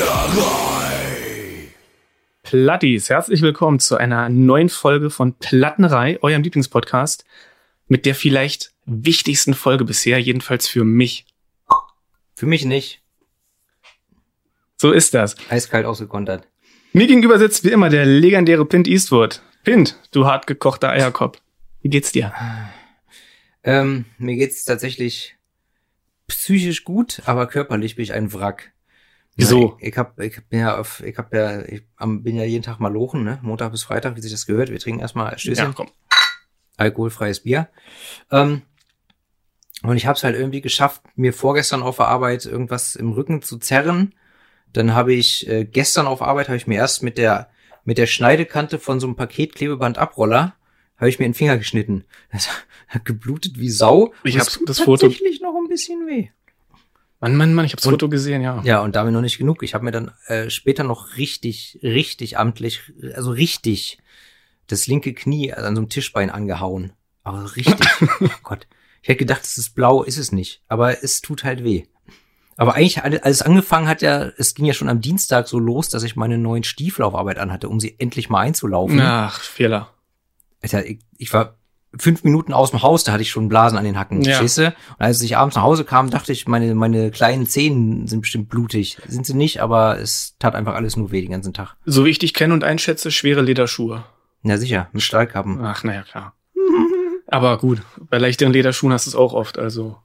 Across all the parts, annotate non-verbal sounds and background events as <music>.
Plattenerei. Plattis, herzlich willkommen zu einer neuen Folge von Plattenerei, eurem Lieblingspodcast, mit der vielleicht wichtigsten Folge bisher, jedenfalls für mich. Für mich nicht. So ist das. Eiskalt ausgekontert. Mir gegenüber sitzt wie immer der legendäre Pint Eastwood. Pint, du hart gekochter Eierkopf. Wie geht's dir? Ähm, mir geht's tatsächlich psychisch gut, aber körperlich bin ich ein Wrack. Wieso? Ich, ich hab, ich hab ja auf, ich hab ja, ich bin ja jeden Tag mal lochen, ne? Montag bis Freitag, wie sich das gehört. Wir trinken erstmal Stößchen. Ja, komm. alkoholfreies Bier. Ähm, und ich habe es halt irgendwie geschafft, mir vorgestern auf der Arbeit irgendwas im Rücken zu zerren. Dann habe ich äh, gestern auf Arbeit habe ich mir erst mit der mit der Schneidekante von so einem Paketklebeband Abroller habe ich mir den Finger geschnitten. <laughs> Das hat geblutet wie Sau. Ich Und hab es tut das Foto- tatsächlich noch ein bisschen weh. Mann, Mann, Mann, ich hab's Foto gesehen, ja. Ja, und damit noch nicht genug. Ich habe mir dann äh, später noch richtig, richtig amtlich, also richtig das linke Knie an so einem Tischbein angehauen. Aber richtig. <laughs> oh Gott. Ich hätte gedacht, es ist blau, ist es nicht. Aber es tut halt weh. Aber eigentlich, als es angefangen hat, ja, es ging ja schon am Dienstag so los, dass ich meine neuen Stiefel auf Arbeit anhatte, um sie endlich mal einzulaufen. Ach, Fehler. Alter, ich, ich war fünf Minuten aus dem Haus, da hatte ich schon Blasen an den Hacken. Ja. Du? Und als ich abends nach Hause kam, dachte ich, meine, meine kleinen Zehen sind bestimmt blutig. Sind sie nicht, aber es tat einfach alles nur weh den ganzen Tag. So wie ich dich kenne und einschätze, schwere Lederschuhe. Na sicher, mit Stahlkappen. Ach, naja, klar. <laughs> Aber gut, bei leichteren Lederschuhen hast du es auch oft, also.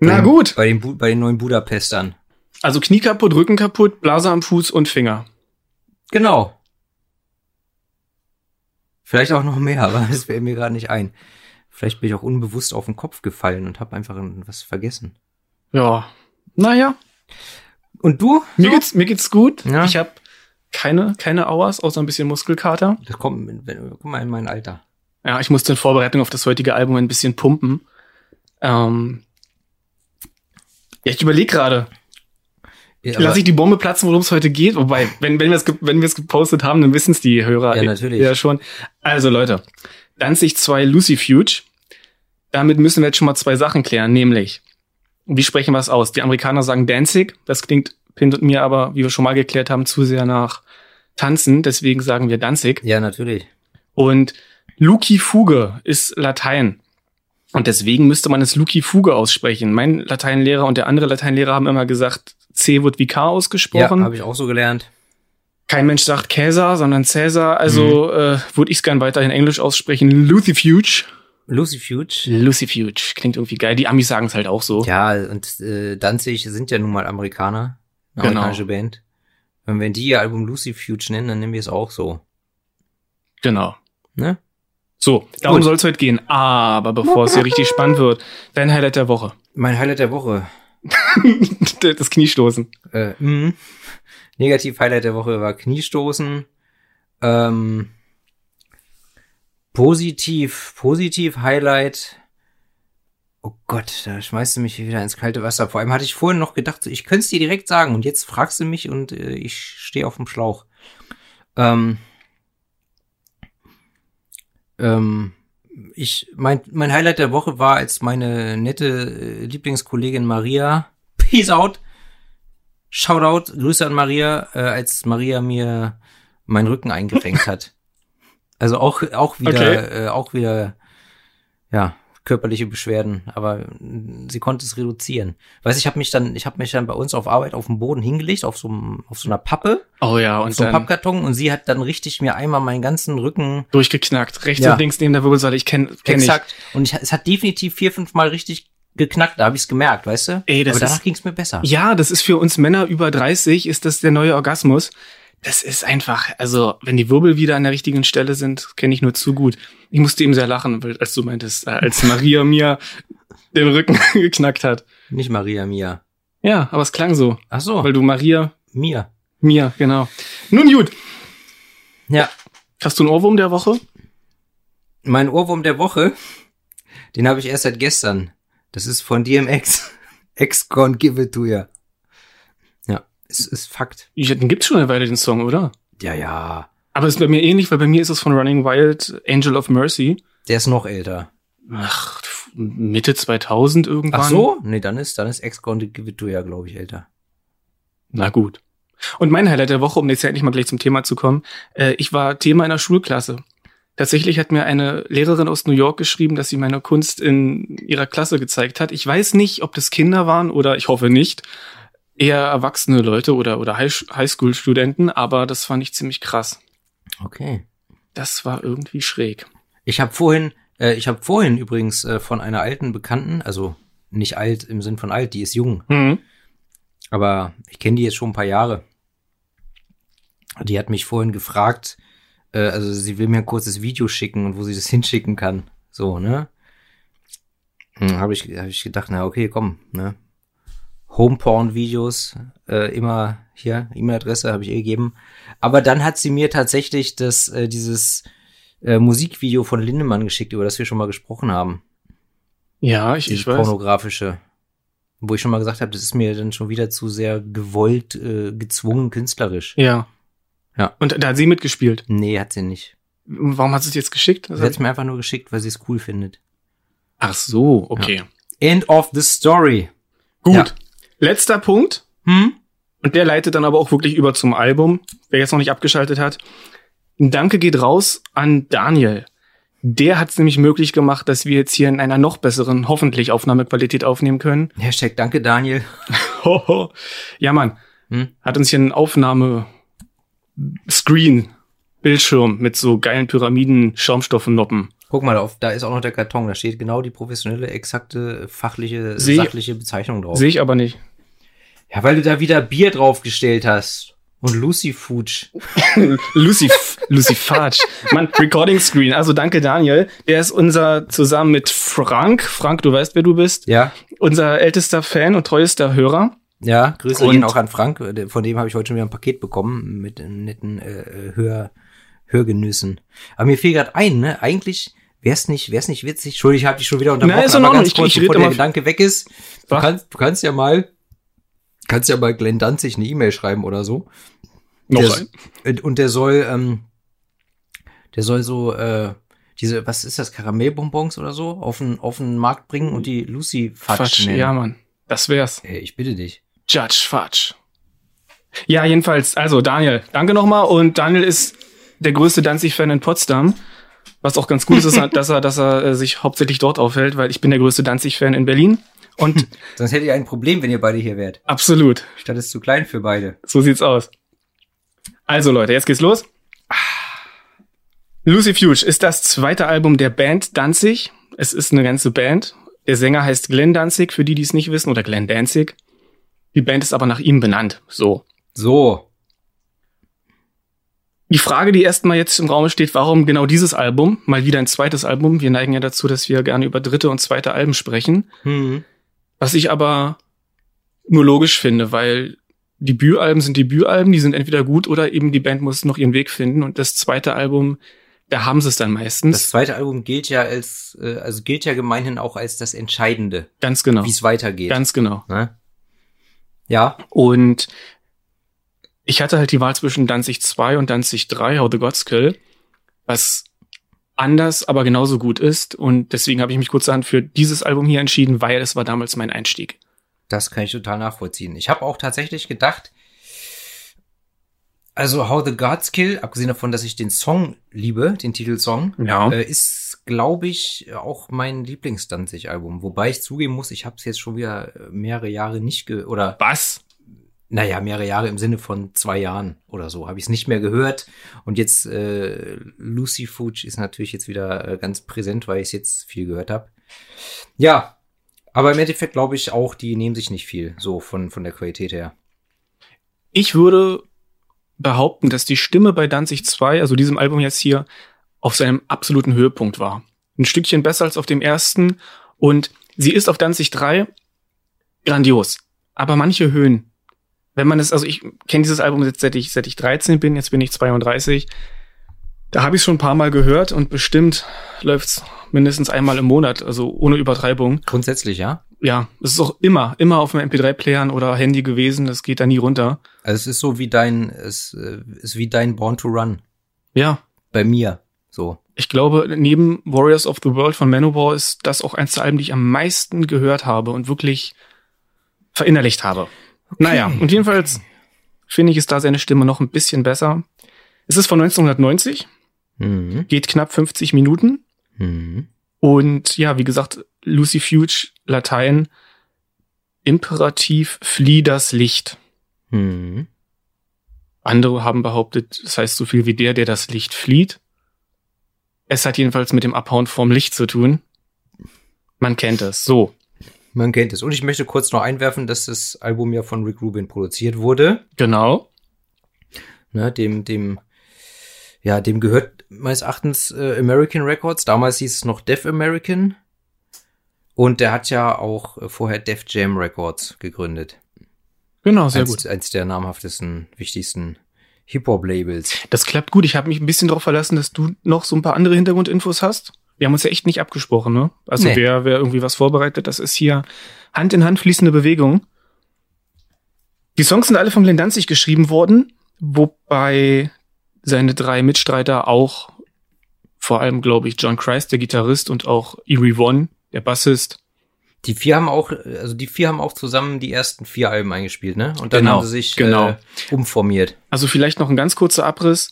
Na Bei gut. Bei den, Bu bei den neuen Budapestern. Also Knie kaputt, Rücken kaputt, Blase am Fuß und Finger. Genau. Vielleicht auch noch mehr, <laughs> aber das wäre mir gerade nicht ein. Vielleicht bin ich auch unbewusst auf den Kopf gefallen und habe einfach was vergessen. Ja. Naja, Und du? mir So? geht's, mir geht's gut. Ja. Ich habe keine, keine Auers, außer ein bisschen Muskelkater. Das kommt, wenn- guck mal in mein Alter. Ja, ich musste in Vorbereitung auf das heutige Album ein bisschen pumpen. Ähm, ja, ich überlege gerade, Ja, lass ich die Bombe platzen, worum es heute geht. Wobei, wenn, wenn wir es wenn gepostet haben, dann wissen es die Hörer Ja, natürlich. ja schon. Also Leute, Danzig 2 Lucifuge. Damit müssen wir jetzt schon mal zwei Sachen klären, nämlich, wie sprechen wir es aus? Die Amerikaner sagen Danzig, das klingt Pint und mir aber, wie wir schon mal geklärt haben, zu sehr nach Tanzen, deswegen sagen wir Danzig. ja, natürlich. Und Luki Fuge ist Latein. Und deswegen müsste man es Luki Fuge aussprechen. Mein Lateinlehrer und der andere Lateinlehrer haben immer gesagt, C wird wie K Ja, ausgesprochen. habe ich auch so gelernt. Kein Mensch sagt Cäsar, sondern Cäsar. Also äh, würde ich es gern weiterhin Englisch aussprechen. Lucifuge. Lucifuge. Lucifuge. Klingt irgendwie geil. Die Amis sagen es halt auch so. Ja, und äh, Danzig sind ja nun mal Amerikaner. Eine Genau. amerikanische Band. Wenn wir die ihr Album Lucifuge nennen, dann nennen wir es auch so. Genau. Ne? So, darum soll es heute gehen. Aber bevor es hier richtig spannend wird, dein Highlight der Woche. Mein Highlight der Woche. <laughs> das Kniestoßen. Äh, mh. Negativ Highlight der Woche war Kniestoßen. Ähm, positiv, positiv Highlight. Oh Gott, da schmeißt du mich wieder ins kalte Wasser. Vor allem hatte ich vorhin noch gedacht, ich könnte es dir direkt sagen und jetzt fragst du mich und äh, ich stehe auf dem Schlauch. Ähm, ähm, ich, mein, mein Highlight der Woche war, als meine nette äh, Lieblingskollegin Maria, <laughs> Peace out, Shoutout, Grüße an Maria, äh, als Maria mir meinen Rücken eingerenkt hat. <laughs> Also auch, auch wieder, Okay. äh, auch wieder, ja, körperliche Beschwerden, aber mm, sie konnte es reduzieren. Weiß ich habe mich dann, ich habe mich dann bei uns auf Arbeit auf dem Boden hingelegt, auf so, einem- auf so einer Pappe, Oh ja, auf und so einem Pappkarton und sie hat dann richtig mir einmal meinen ganzen Rücken durchgeknackt. Rechts Ja. und links neben der Wirbelsäule. Ich kenne kenn ich. exakt und ich, es hat definitiv vier, fünf Mal richtig geknackt, da habe ich es gemerkt, weißt du? Ey, das aber danach ging es mir besser. Ja, das ist für uns Männer über 30, ist das der neue Orgasmus. Das ist einfach, also wenn die Wirbel wieder an der richtigen Stelle sind, kenne ich nur zu gut. Ich musste eben sehr lachen, als du meintest, äh, als Maria mir den Rücken <laughs> geknackt hat. Nicht Maria Mia. Ja, aber es klang so, Ach so, weil du Maria Mia. mir, genau. Nun gut, Ja, hast du einen Ohrwurm der Woche? mein Ohrwurm der Woche, den habe ich erst seit gestern. Das ist von DMX. X <laughs> gonna give it to ya. Ja, es ist Fakt. Ja, Den gibt's schon eine Weile, den Song, oder? Ja, ja. Aber es ist bei mir ähnlich, weil bei mir ist es von Running Wild, Angel of Mercy. Der ist noch älter. Ach, Mitte 2000 irgendwann. Ach so? Nee, dann ist, dann ist X gonna give ya, glaube ich, älter. Na gut. Und mein Highlight der Woche, um jetzt endlich mal gleich zum Thema zu kommen, äh, ich war Thema in der Schulklasse. Tatsächlich hat mir eine Lehrerin aus New York geschrieben, dass sie meine Kunst in ihrer Klasse gezeigt hat. Ich weiß nicht, ob das Kinder waren oder ich hoffe nicht. Eher erwachsene Leute oder, oder Highschool-Studenten, aber das fand ich ziemlich krass. Okay. Das war irgendwie schräg. Ich habe vorhin, äh, ich habe vorhin übrigens äh, von einer alten Bekannten, also nicht alt im Sinn von alt, die ist jung, Mhm. aber ich kenne die jetzt schon ein paar Jahre. Die hat mich vorhin gefragt, äh, also sie will mir ein kurzes Video schicken und wo sie das <laughs> hinschicken kann. So, ne? Hm, habe ich, hab ich gedacht, na okay, komm, ne? Homeporn-Videos, äh, immer hier, E-Mail-Adresse habe ich ihr gegeben. Aber dann hat sie mir tatsächlich das, äh, dieses äh, Musikvideo von Lindemann geschickt, über das wir schon mal gesprochen haben. Ja, ich, Dieses ich weiß. pornografische. Wo ich schon mal gesagt habe, das ist mir dann schon wieder zu sehr gewollt, äh, gezwungen, künstlerisch. Ja. Ja. Und da hat sie mitgespielt. Nee, hat sie nicht. Warum hat sie es jetzt geschickt? Sie hat es mir einfach nur geschickt, weil sie es cool findet. Ach so, okay. End of the story. Gut. Ja. Letzter Punkt. Hm? Und der leitet dann aber auch wirklich über zum Album. Wer jetzt noch nicht abgeschaltet hat. Ein Danke geht raus an Daniel. Der hat es nämlich möglich gemacht, dass wir jetzt hier in einer noch besseren, hoffentlich Aufnahmequalität aufnehmen können. Hashtag danke, Daniel. <laughs> Ja, Mann. Hm? Hat uns hier einen Aufnahme-Screen, Bildschirm mit so geilen Pyramiden, Schaumstoffnoppen. Guck mal, auf, da ist auch noch der Karton. Da steht genau die professionelle, exakte, fachliche, Seh- sachliche Bezeichnung drauf. Sehe ich aber nicht. Ja, weil du da wieder Bier draufgestellt hast. Und Lucy Fudge. <laughs> Lucy, Lucy Farge. Mann, Recording Screen. Also danke, Daniel. Der ist unser, zusammen mit Frank, Frank, du weißt, wer du bist, Ja, unser ältester Fan und treuester Hörer. ja, Grüße Und- gehen auch an Frank. Von dem habe ich heute schon wieder ein Paket bekommen mit netten äh, Hör, Hörgenüssen. Aber mir fiel gerade ein, ne? Eigentlich wär's nicht, wär's nicht witzig. Entschuldigung, ich habe dich schon wieder unterbrochen. Nein, ist in aber Ordnung. ganz Ich- kurz, ich red bevor der Gedanke weg ist. Du kannst, du kannst ja mal, kannst ja mal Glenn Danzig eine E-Mail schreiben oder so. Noch der, ein. und- Und der soll, ähm, der soll so, äh, diese, was ist das, Karamellbonbons oder so, auf den, auf den Markt bringen und die Lucy Fudge Fatsch. nennen. Ja, Mann. Das wär's. Ey, ich bitte dich. Judge Fudge. Ja, jedenfalls, also Daniel, danke nochmal. Und Daniel ist der größte Danzig-Fan in Potsdam. Was auch ganz gut ist, ist, dass er, dass er äh, sich hauptsächlich dort aufhält, weil ich bin der größte Danzig-Fan in Berlin. Und <laughs> Sonst hättet ihr ein Problem, wenn ihr beide hier wärt. absolut, Die Stadt ist zu klein für beide. so sieht's aus. Also Leute, jetzt geht's los. Lucy Fuge ist das zweite Album der Band Danzig. Es ist eine ganze Band. Der Sänger heißt Glenn Danzig, für die, die es nicht wissen, oder Glenn Danzig. Die Band ist aber nach ihm benannt. So. So. Die Frage, die erstmal jetzt im Raum steht, warum genau dieses Album? Mal wieder ein zweites Album. Wir neigen ja dazu, dass wir gerne über dritte und zweite Alben sprechen. Hm. Was ich aber nur logisch finde, weil Debütalben sind Debütalben, die sind entweder gut oder eben die Band muss noch ihren Weg finden. Und das zweite Album, da haben sie es dann Das meistens. zweite Album gilt ja als, äh, also gilt ja gemeinhin auch als das Entscheidende, Ganz genau. wie es weitergeht. Ganz genau. ne? Ja. Und ich hatte halt die Wahl zwischen Danzig 2 und Danzig 3, How the Gods Kill, was anders, aber genauso gut ist. Und deswegen habe ich mich kurzerhand für dieses Album hier entschieden, weil es war damals mein Einstieg. Das kann ich total nachvollziehen. Ich habe auch tatsächlich gedacht, also How the Gods Kill, abgesehen davon, dass ich den Song liebe, den Titelsong, Ja. äh, ist, glaube ich, auch mein Lieblings-Danzig-Album. Wobei ich zugeben muss, ich habe es jetzt schon wieder mehrere Jahre nicht ge oder Was? Naja, mehrere Jahre im Sinne von zwei Jahren oder so, habe ich es nicht mehr gehört. Und jetzt äh, Lucy Fudge ist natürlich jetzt wieder äh, ganz präsent, weil ich es jetzt viel gehört habe. Ja, aber im Endeffekt glaube ich auch, die nehmen sich nicht viel, so von, von der Qualität her. Ich würde behaupten, dass die Stimme bei Danzig 2, also diesem Album jetzt hier, auf seinem absoluten Höhepunkt war. Ein Stückchen besser als auf dem ersten. Und sie ist auf Danzig 3 grandios. Aber manche Höhen, wenn man es, also ich kenne dieses Album jetzt seit ich, seit ich 13 bin, jetzt bin ich 32. Da habe ich es schon ein paar Mal gehört und bestimmt läuft's mindestens einmal im Monat, also ohne Übertreibung. Grundsätzlich, ja. Ja, es ist auch immer, immer auf dem MP3-Playern oder Handy gewesen, das geht da nie runter. Also es ist so wie dein, es äh, ist wie dein Born to Run. Ja, Bei mir. So. Ich glaube, neben Warriors of the World von Manowar ist das auch eins der Alben, die ich am meisten gehört habe und wirklich verinnerlicht habe. Naja, und jedenfalls finde ich, ist da seine Stimme noch ein bisschen besser. Es ist von 1990, Mhm. geht knapp 50 Minuten. Mhm. Und ja, wie gesagt, Lucy Fuge, Latein, Imperativ, flieh das Licht. Mhm. Andere haben behauptet, das heißt so viel wie der, der das Licht flieht. Es hat jedenfalls mit dem Abhauen vom Licht zu tun. Man kennt es. So, Man kennt es. Und ich möchte kurz noch einwerfen, dass das Album ja von Rick Rubin produziert wurde. genau. Ne, dem, dem, ja, dem gehört meines Erachtens äh, American Records. Damals hieß es noch Def American. Und der hat ja auch äh, vorher Def Jam Records gegründet. Genau, sehr eins, gut. eins der namhaftesten, wichtigsten Hip-Hop-Labels. Das klappt gut. Ich habe mich ein bisschen darauf verlassen, dass du noch so ein paar andere Hintergrundinfos hast. Wir haben uns ja echt nicht abgesprochen, ne? Also Nee. wer, wer irgendwie was vorbereitet, das ist hier Hand in Hand fließende Bewegung. Die Songs sind alle von Glenn Danzig geschrieben worden, wobei seine drei Mitstreiter auch, vor allem glaube ich, John Christ, der Gitarrist, und auch Erie One, der Bassist. Die vier haben auch, also die vier haben auch zusammen die ersten vier Alben eingespielt, ne? Und dann Genau, haben sie sich genau. äh, umformiert. Also vielleicht noch ein ganz kurzer Abriss.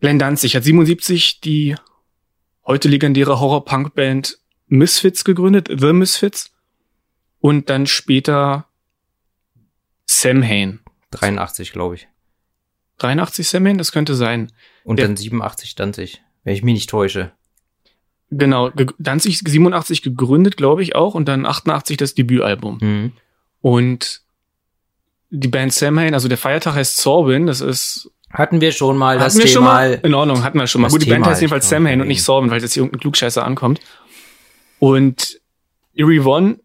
Glenn Danzig hat 77 die heute legendäre Horror-Punk-Band Misfits gegründet, The Misfits. Und dann später Sam Hain. 83, glaube ich. 83 Sam Hain, das könnte sein. Und Der- dann 87 Danzig, wenn ich mich nicht täusche. Genau, ge- Danzig 87 gegründet, glaube ich auch, und dann 88 das Debütalbum. Mhm. Und die Band Sam Hain, also der Feiertag heißt Sorbin, das ist Hatten wir schon mal das hatten wir Thema. schon mal? In Ordnung, hatten wir schon mal. Das Gut, die Band heißt jedenfalls halt, Sam Hain und nicht eben. Sorbin, weil jetzt hier irgendein Klugscheißer ankommt. Und Erie One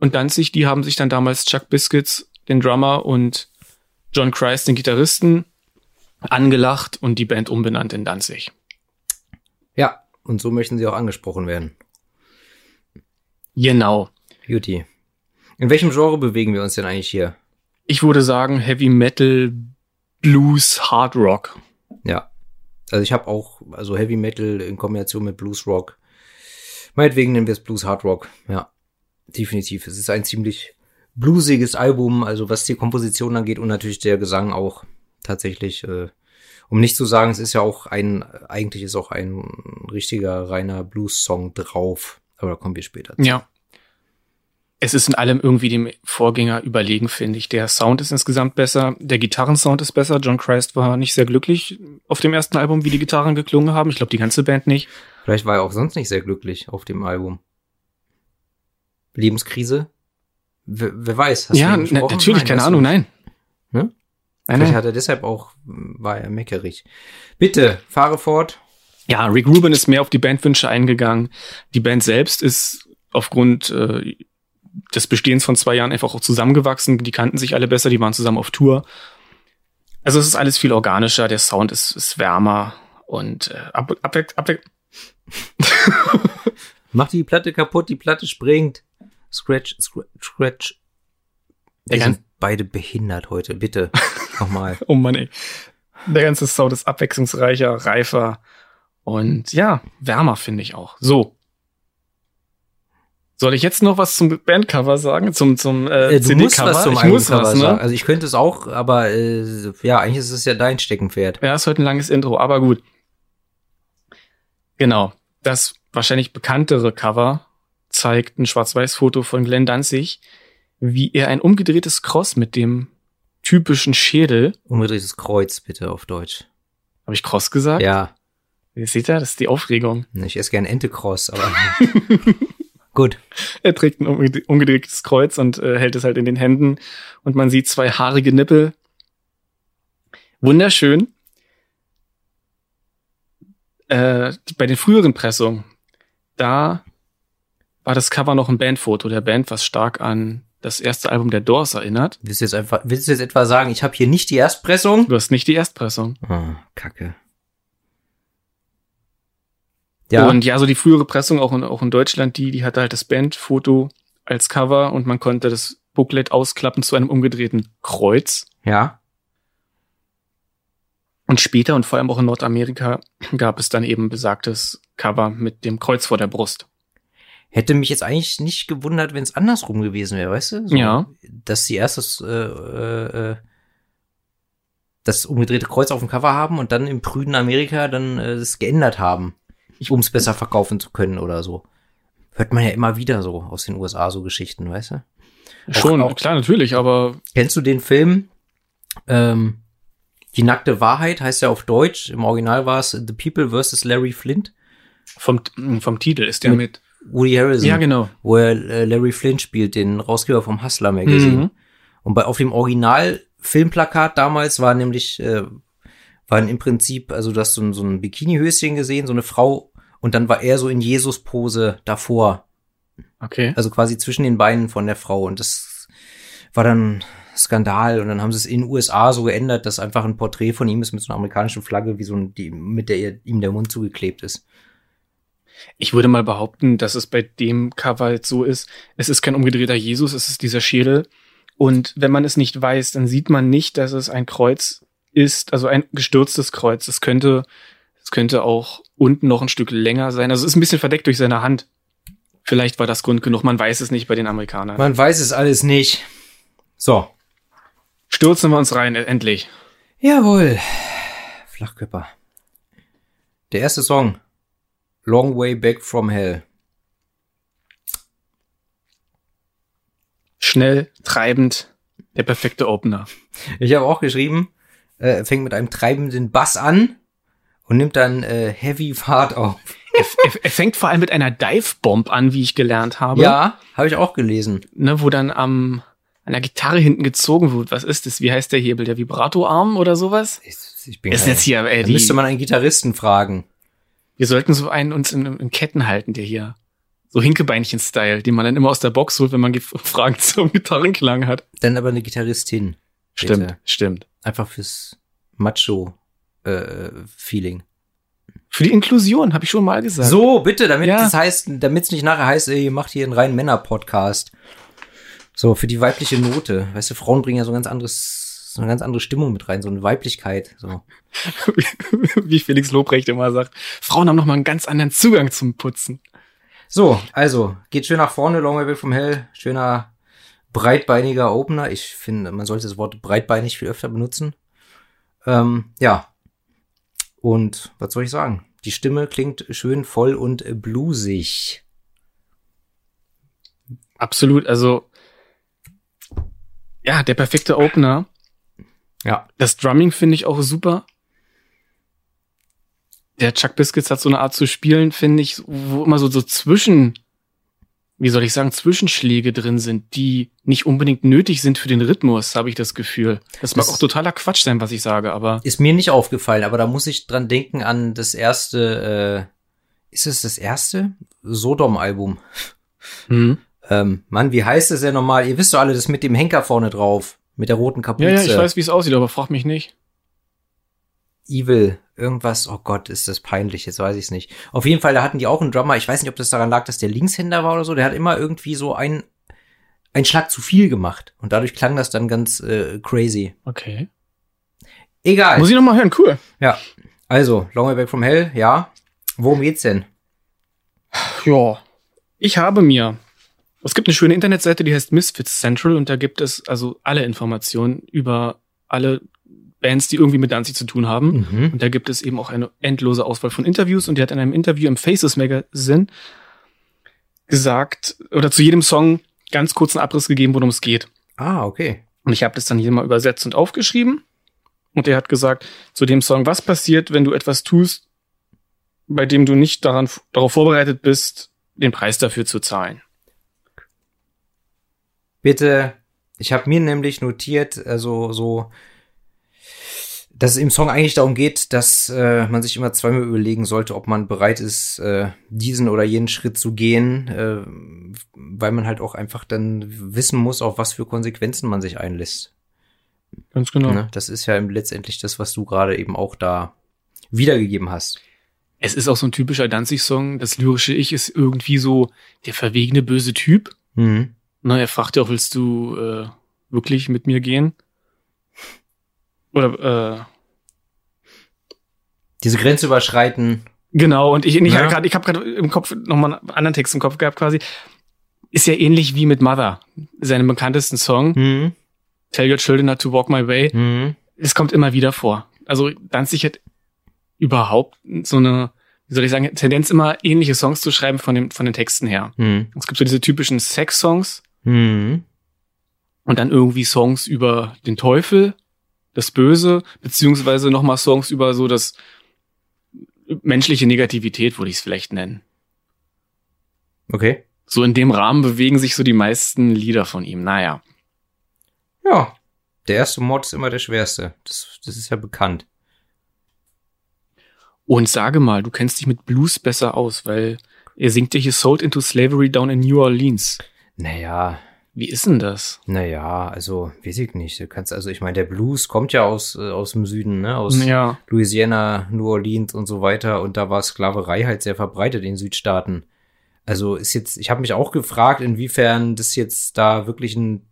und Danzig, die haben sich dann damals Chuck Biscuits, den Drummer, und John Christ, den Gitarristen, angelacht und die Band umbenannt in Danzig. Ja, und so möchten sie auch angesprochen werden. Genau. Beauty. In welchem Genre bewegen wir uns denn eigentlich hier? Ich würde sagen Heavy Metal, Blues, Hard Rock. Ja. Also ich habe auch, also Heavy Metal in Kombination mit Blues Rock. Meinetwegen nennen wir es Blues Hard Rock. Ja, definitiv. Es ist ein ziemlich bluesiges Album, also was die Komposition angeht und natürlich der Gesang auch tatsächlich. Äh, um nicht zu sagen, es ist ja auch ein, eigentlich ist auch ein richtiger reiner Blues-Song drauf. Aber da kommen wir später zu. Ja. Es ist in allem irgendwie dem Vorgänger überlegen, finde ich. Der Sound ist insgesamt besser, der Gitarrensound ist besser. John Christ war nicht sehr glücklich auf dem ersten Album, wie die Gitarren geklungen haben. Ich glaube, die ganze Band nicht. Vielleicht war er auch sonst nicht sehr glücklich auf dem Album. Lebenskrise? Wer, wer weiß? Hast du ja, na, natürlich, Nein, keine Ahnung, nein. Ne? Nein, Vielleicht hat er deshalb auch, war er meckerig. Bitte, fahre fort. Ja, Rick Rubin ist mehr auf die Bandwünsche eingegangen. Die Band selbst ist aufgrund äh, des Bestehens von zwei Jahren einfach auch zusammengewachsen. Die kannten sich alle besser, die waren zusammen auf Tour. Also es ist alles viel organischer, der Sound ist, ist wärmer und äh, ab, ab, ab, ab, <laughs> Mach die Platte kaputt, die Platte springt. Scratch, scratch, scratch. Wir sind beide behindert heute, bitte. <laughs> Nochmal. Oh Mann, ey. Der ganze Sound ist abwechslungsreicher, reifer und ja, wärmer finde ich auch. So. Soll ich jetzt noch was zum Bandcover sagen? Zum, zum äh, Äh, du musst was zum ich muss was, sagen. ne? Also ich könnte es auch, aber äh, ja, eigentlich ist es ja dein Steckenpferd. Ja, ist heute ein langes Intro, aber gut. Genau. Das wahrscheinlich bekanntere Cover zeigt ein Schwarz-Weiß-Foto von Glenn Danzig, wie er ein umgedrehtes Cross mit dem typischen Schädel, Umgedrehtes Kreuz, bitte, auf Deutsch. habe ich Cross gesagt? Ja, Ihr seht ja, das ist die Aufregung. ich esse gern Ente-Cross, aber <laughs> gut. Er trägt ein umgedrehtes Kreuz und äh, hält es halt in den Händen und man sieht zwei haarige Nippel. Wunderschön. Äh, bei den früheren Pressungen, da war das Cover noch ein Bandfoto der Band, was stark an das erste Album der Doors erinnert. Willst du jetzt einfach, willst du jetzt etwa sagen, ich habe hier nicht die Erstpressung? Du hast nicht die Erstpressung. Ah, Kacke. Ja, Und ja, so die frühere Pressung auch in, auch in Deutschland, die, die hatte halt das Bandfoto als Cover und man konnte das Booklet ausklappen zu einem umgedrehten Kreuz. ja. Und später und vor allem auch in Nordamerika gab es dann eben besagtes Cover mit dem Kreuz vor der Brust. Hätte mich jetzt eigentlich nicht gewundert, wenn es andersrum gewesen wäre, weißt du? So, Ja. Dass die erstes, äh, äh, äh, das umgedrehte Kreuz auf dem Cover haben und dann im prüden Amerika dann äh, das geändert haben, um es besser verkaufen zu können oder so. Hört man ja immer wieder so aus den USA so Geschichten, weißt du? Schon, auch- klar, natürlich, aber Kennst du den Film? Ähm, Die nackte Wahrheit heißt ja auf Deutsch. Im Original war es The People vs. Larry Flint. vom, vom Titel ist der mit. Woody Harrison. Ja, genau. Wo er äh, Larry Flint spielt, den Rausgeber vom Hustler Magazine. Mhm. Und bei, auf dem Original Filmplakat damals war nämlich, äh, waren im Prinzip, also du hast so ein, so ein Bikinihöschen gesehen, so eine Frau, und dann war er so in Jesus-Pose davor. Okay. Also quasi zwischen den Beinen von der Frau. Und das war dann Skandal. Und dann haben sie es in den USA so geändert, dass einfach ein Porträt von ihm ist mit so einer amerikanischen Flagge, wie so ein, die, mit der ihm der Mund zugeklebt ist. Ich würde mal behaupten, dass es bei dem Cover jetzt so ist. Es ist kein umgedrehter Jesus, es ist dieser Schädel. Und wenn man es nicht weiß, dann sieht man nicht, dass es ein Kreuz ist, also ein gestürztes Kreuz. Es könnte, es könnte auch unten noch ein Stück länger sein. Also es ist ein bisschen verdeckt durch seine Hand. Vielleicht war das Grund genug, man weiß es nicht bei den Amerikanern. Man weiß es alles nicht. So. Stürzen wir uns rein, endlich. Jawohl. Flachkörper. Der erste Song. Long Way Back from Hell. Schnell, treibend, der perfekte Opener. Ich habe auch geschrieben, äh, fängt mit einem treibenden Bass an und nimmt dann äh, Heavy Fahrt auf. er, er, fängt vor allem mit einer Dive-Bomb an, wie ich gelernt habe. Ja, habe ich auch gelesen. ne, wo dann am an der Gitarre hinten gezogen wird. Was ist das? Wie heißt der Hebel? Der Vibratoarm oder sowas? Ich, ich bin Ist jetzt hier, ey, Da die, müsste man einen Gitarristen fragen. wir sollten so einen uns in, in Ketten halten, der hier so Hinkebeinchen-Style, den man dann immer aus der Box holt, wenn man Ge- <laughs> Fragen zum Gitarrenklang hat. Dann aber eine Gitarristin. Bitte. Stimmt, stimmt. Einfach fürs Macho-Feeling. Für die Inklusion, habe ich schon mal gesagt. so, bitte, damit Ja. das heißt, damit es nicht nachher heißt, ey, ihr macht hier einen reinen Männer-Podcast. So, für die weibliche Note. Weißt du, Frauen bringen ja so ein ganz anderes, so eine ganz andere Stimmung mit rein, so eine Weiblichkeit. So. <laughs> wie Felix Lobrecht immer sagt. Frauen haben noch mal einen ganz anderen Zugang zum Putzen. So, also, geht schön nach vorne, Long Way from Hell. Schöner, breitbeiniger Opener. Ich finde, man sollte das Wort breitbeinig viel öfter benutzen. Ähm, ja. Und was soll ich sagen? Die Stimme klingt schön voll und bluesig. Absolut, also ja, der perfekte Opener. Ja. Das Drumming finde ich auch super. Der Chuck Biscuits hat so eine Art zu spielen, finde ich, wo immer so, so zwischen, wie soll ich sagen, Zwischenschläge drin sind, die nicht unbedingt nötig sind für den Rhythmus, habe ich das Gefühl. Das mag Das- auch totaler Quatsch sein, was ich sage, aber Ist mir nicht aufgefallen, aber da muss ich dran denken an das erste, äh, ist es das erste? Sodom-Album. hm. Ähm, Mann, wie heißt es denn nochmal? Ihr wisst doch alle, das mit dem Henker vorne drauf. Mit der roten Kapuze. ja, ja, ich weiß, wie es aussieht, aber frag mich nicht. Evil, irgendwas, oh Gott, ist das peinlich, jetzt weiß ich es nicht. Auf jeden Fall, da hatten die auch einen Drummer, ich weiß nicht, ob das daran lag, dass der Linkshänder war oder so, der hat immer irgendwie so einen, einen Schlag zu viel gemacht. Und dadurch klang das dann ganz äh, crazy. Okay. Egal. Muss ich noch mal hören, cool. ja. Also, Long Way Back from Hell, ja. Worum geht's denn? Ja, ich habe mir. Es gibt eine schöne Internetseite, die heißt Misfits Central und da gibt es also alle Informationen über alle Bands, die irgendwie mit Danzig zu tun haben. Mhm. Und da gibt es eben auch eine endlose Auswahl von Interviews und die hat in einem Interview im Faces Magazine gesagt oder zu jedem Song ganz kurzen Abriss gegeben, worum es geht. Ah, okay. Und ich habe das dann hier mal übersetzt und aufgeschrieben. Und er hat gesagt zu dem Song, was passiert, wenn du etwas tust, bei dem du nicht daran, darauf vorbereitet bist, den Preis dafür zu zahlen. Bitte, ich habe mir nämlich notiert, also so, dass es im Song eigentlich darum geht, dass äh, man sich immer zweimal überlegen sollte, ob man bereit ist, äh, diesen oder jenen Schritt zu gehen, äh, weil man halt auch einfach dann wissen muss, auf was für Konsequenzen man sich einlässt. Ganz genau. Ne? Das ist ja letztendlich das, was du gerade eben auch da wiedergegeben hast. Es ist auch so ein typischer Danzig-Song. Das lyrische Ich ist irgendwie so der verwegene böse Typ. Mhm. Na, er fragt ja auch, willst du äh, wirklich mit mir gehen? Oder äh, Diese Grenze überschreiten. Genau, und ich, ich Ja. habe gerade ich hab gerade im Kopf nochmal einen anderen Text im Kopf gehabt quasi. Ist ja ähnlich wie mit Mother, seinem bekanntesten Song, Mhm. Tell Your Children Not to Walk My Way. Mhm. es kommt immer wieder vor. Also Danzig hat überhaupt so eine, wie soll ich sagen, Tendenz immer ähnliche Songs zu schreiben von, dem, von den Texten her. Hm. Es gibt so diese typischen Sex-Songs Hm. und dann irgendwie Songs über den Teufel, das Böse, beziehungsweise nochmal Songs über so das menschliche Negativität, würde ich es vielleicht nennen. Okay. So in dem Rahmen bewegen sich so die meisten Lieder von ihm. Naja. Ja. Der erste Mord ist immer der schwerste. Das, das ist ja bekannt. Und sage mal, du kennst dich mit Blues besser aus, weil er singt ja hier Sold into Slavery Down in New Orleans. Naja, Wie ist denn das? naja, also, weiß ich nicht. Du kannst, also, ich meine, der Blues kommt ja aus, äh, aus dem Süden, ne? Aus Ja. Louisiana, New Orleans und so weiter. Und da war Sklaverei halt sehr verbreitet in den Südstaaten. Also ist jetzt, ich habe mich auch gefragt, inwiefern das jetzt da wirklich ein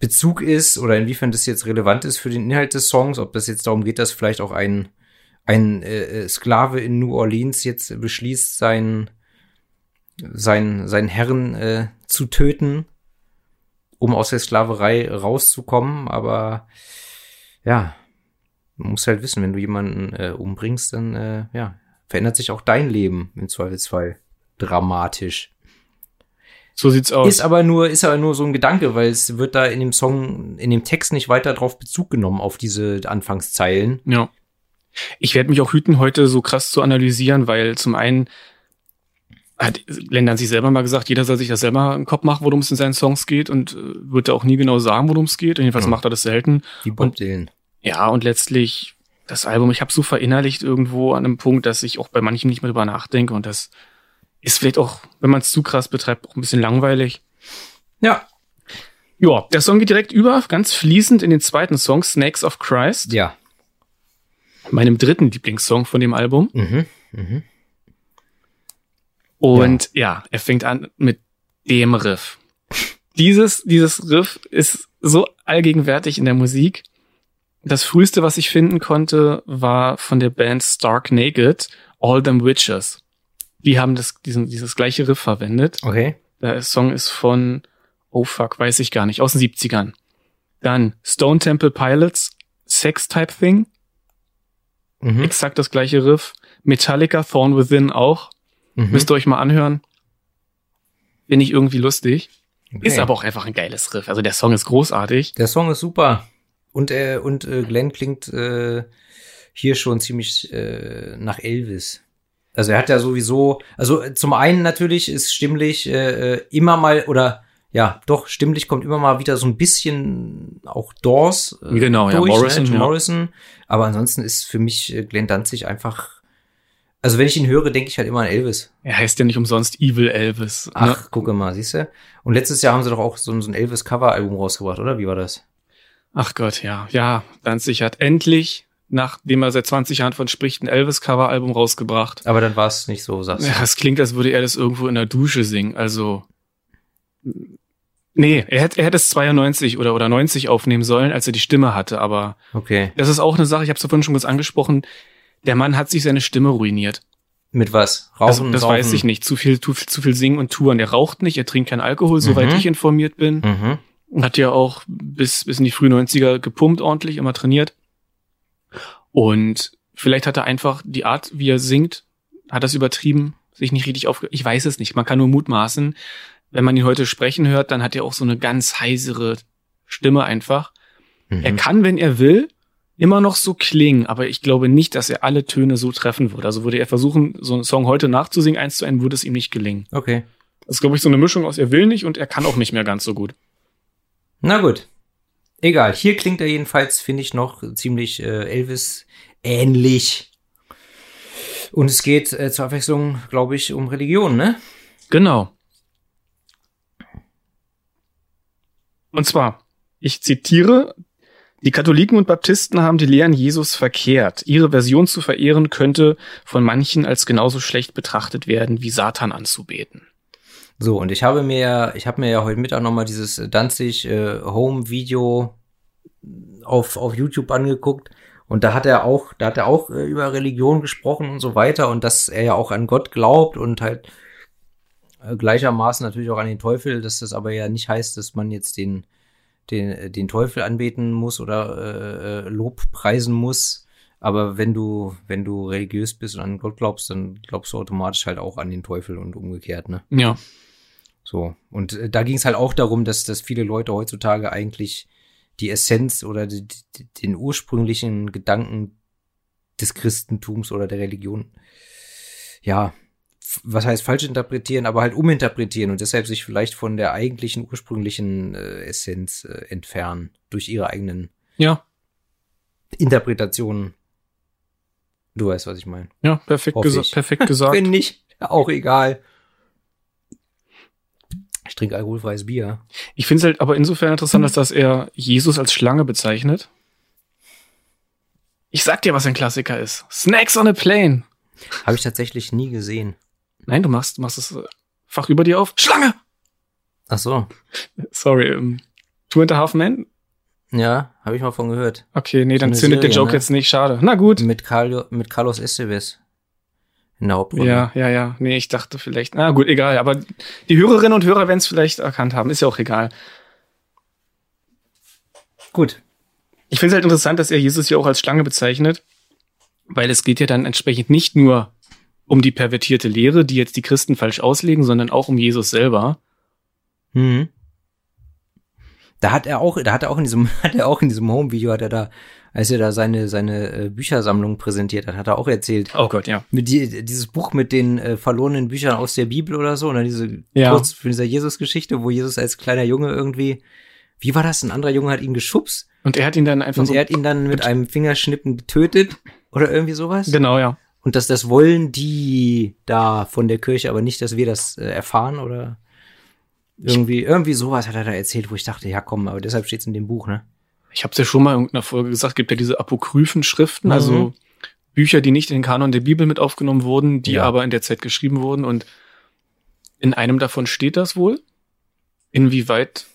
Bezug ist oder inwiefern das jetzt relevant ist für den Inhalt des Songs, ob das jetzt darum geht, dass vielleicht auch ein, ein äh, äh, Sklave in New Orleans jetzt beschließt, sein, sein, seinen Herren äh, zu töten, um aus der Sklaverei rauszukommen. Aber ja, man muss halt wissen, wenn du jemanden äh, umbringst, dann äh, ja, verändert sich auch dein Leben im Zweifelsfall dramatisch. So sieht's aus. Ist aber nur, ist aber nur so ein Gedanke, weil es wird da in dem Song, in dem Text nicht weiter drauf Bezug genommen auf diese Anfangszeilen. Ja. Ich werde mich auch hüten, heute so krass zu analysieren, weil zum einen hat Glenn sich selber mal gesagt, jeder soll sich das selber im Kopf machen, worum es in seinen Songs geht und äh, wird er auch nie genau sagen, worum es geht. Jedenfalls Ja. macht er das selten. Wie Bob Und- Dylan. Ja, und letztlich das Album, ich habe so verinnerlicht irgendwo an einem Punkt, dass ich auch bei manchen nicht mehr drüber nachdenke und das ist vielleicht auch, wenn man es zu krass betreibt, auch ein bisschen langweilig. Ja. Ja, der Song geht direkt über, ganz fließend in den zweiten Song, Snakes of Christ, Ja. meinem dritten Lieblingssong von dem Album. Mhm. Mhm. Und ja. er fängt an mit dem Riff. Dieses, dieses Riff ist so allgegenwärtig in der Musik. Das früheste, was ich finden konnte, war von der Band Stark Naked, All Them Witches. Die haben das, diesen, dieses gleiche Riff verwendet. Okay. Der Song ist von, oh fuck, weiß ich gar nicht, aus den 70ern. Dann Stone Temple Pilots, Sex Type Thing, Mhm. exakt das gleiche Riff. Metallica, Thorn Within auch. Mhm. Müsst ihr euch mal anhören. Finde ich irgendwie lustig. Okay. Ist aber auch einfach ein geiles Riff. Also der Song ist großartig. Der Song ist super. Und, äh, und äh, Glenn klingt äh, hier schon ziemlich äh, nach Elvis. Also er hat ja sowieso, also äh, zum einen natürlich ist stimmlich äh, äh, immer mal, oder ja, doch, stimmlich kommt immer mal wieder so ein bisschen auch Doors äh, Genau, ja, durch, Morrison, ne? Ja. Morrison. Aber ansonsten ist für mich äh, Glenn Danzig einfach, also wenn ich ihn höre, denke ich halt immer an Elvis. Er heißt ja nicht umsonst Evil Elvis. Ach, Ne? gucke mal, siehst du? Und letztes Jahr haben sie doch auch so, ein- so ein Elvis-Cover-Album rausgebracht, oder? Wie war das? Ach Gott, ja. Ja, Danzig hat endlich, nachdem er seit 20 Jahren von spricht, ein Elvis-Cover-Album rausgebracht. Aber dann war es nicht so, sagst du. Ja, es klingt, als würde er das irgendwo in der Dusche singen. Also. Nee, er hätte, er hätte es 92 oder, oder 90 aufnehmen sollen, als er die Stimme hatte, aber Okay. das ist auch eine Sache, ich habe es vorhin schon kurz angesprochen. Der Mann hat sich seine Stimme ruiniert. Mit was? Rauchen, Also, das saufen? weiß ich nicht. Zu viel, zu, viel- zu viel singen und touren. Der raucht nicht, er trinkt keinen Alkohol, soweit Mhm. ich informiert bin. Mhm. Hat ja auch bis, bis in die frühen 90er gepumpt ordentlich, immer trainiert. Und vielleicht hat er einfach die Art, wie er singt, hat das übertrieben, sich nicht richtig auf. Ich weiß es nicht. Man kann nur mutmaßen. Wenn man ihn heute sprechen hört, dann hat er auch so eine ganz heisere Stimme einfach. Mhm. Er kann, wenn er will, immer noch so klingen, aber ich glaube nicht, dass er alle Töne so treffen würde. Also würde er versuchen, so einen Song heute nachzusingen, eins zu eins, würde es ihm nicht gelingen. Okay. Das ist, glaube ich, so eine Mischung aus er will nicht und er kann auch nicht mehr ganz so gut. Na gut. Egal. Hier klingt er jedenfalls, finde ich, noch ziemlich äh, Elvis ähnlich. Und es geht äh, zur Abwechslung, glaube ich, um Religion, ne? Genau. Und zwar, ich zitiere, die Katholiken und Baptisten haben die Lehren Jesus verkehrt. Ihre Version zu verehren könnte von manchen als genauso schlecht betrachtet werden, wie Satan anzubeten. So, und ich habe mir, ich habe mir ja heute Mittag nochmal dieses Danzig äh, Home Video auf, auf YouTube angeguckt. Und da hat er auch, da hat er auch äh, über Religion gesprochen und so weiter und dass er ja auch an Gott glaubt und halt äh, gleichermaßen natürlich auch an den Teufel, dass das aber ja nicht heißt, dass man jetzt den, den, den Teufel anbeten muss oder äh, äh, Lob preisen muss. Aber wenn du, wenn du religiös bist und an Gott glaubst, dann glaubst du automatisch halt auch an den Teufel und umgekehrt, ne? Ja. So. Und äh, da ging es halt auch darum, dass, dass viele Leute heutzutage eigentlich die Essenz oder die, die, den ursprünglichen Gedanken des Christentums oder der Religion, ja, was heißt falsch interpretieren, aber halt uminterpretieren und deshalb sich vielleicht von der eigentlichen ursprünglichen äh, Essenz äh, entfernen durch ihre eigenen Ja. Interpretationen. Du weißt, was ich meine. Ja, perfekt, gesa ich. perfekt <laughs> gesagt. Wenn nicht, auch egal. Ich trinke alkoholfreies Bier. Ich finde es halt aber insofern interessant, dass, dass er Jesus als Schlange bezeichnet. Ich sag dir, was ein Klassiker ist. Snacks on a Plane. Habe ich tatsächlich nie gesehen. Nein, du machst, machst das äh, Fach über dir auf. Schlange! Ach so. Sorry, ähm, Two and a Half Men? Ja, habe ich mal von gehört. Okay, nee, dann zündet der Joke ne? jetzt nicht. Schade. Na gut. Mit, Carlo, mit Carlos Esteves. In der Hauptrolle. Ja, ja, ja. Nee, ich dachte vielleicht. Na gut, egal. Aber die Hörerinnen und Hörer werden es vielleicht erkannt haben. Ist ja auch egal. Gut. Ich finde es halt interessant, dass er Jesus hier auch als Schlange bezeichnet, weil es geht ja dann entsprechend nicht nur um die pervertierte Lehre, die jetzt die Christen falsch auslegen, sondern auch um Jesus selber. Mhm. Da hat er auch, da hat er auch in diesem, <laughs> hat er auch in diesem Home-Video, hat er da, als er da seine, seine äh, Büchersammlung präsentiert hat, hat er auch erzählt. Oh Gott, ja. Mit die, dieses Buch mit den äh, verlorenen Büchern aus der Bibel oder so, oder diese Ja. kurz von dieser Jesus-Geschichte, wo Jesus als kleiner Junge irgendwie, wie war das? Ein anderer Junge hat ihn geschubst Und er hat ihn dann einfach und so. er hat ihn dann mit einem Fingerschnippen getötet oder irgendwie sowas. Genau, ja. Und dass das wollen die da von der Kirche, aber nicht, dass wir das äh, erfahren oder irgendwie, irgendwie sowas hat er da erzählt, wo ich dachte, ja komm, aber deshalb steht's in dem Buch, ne? Ich habe ja schon mal in irgendeiner Folge gesagt, gibt ja diese apokryphen Schriften, Mhm. also Bücher, die nicht in den Kanon der Bibel mit aufgenommen wurden, die Ja. aber in der Zeit geschrieben wurden. Und in einem davon steht das wohl. Inwieweit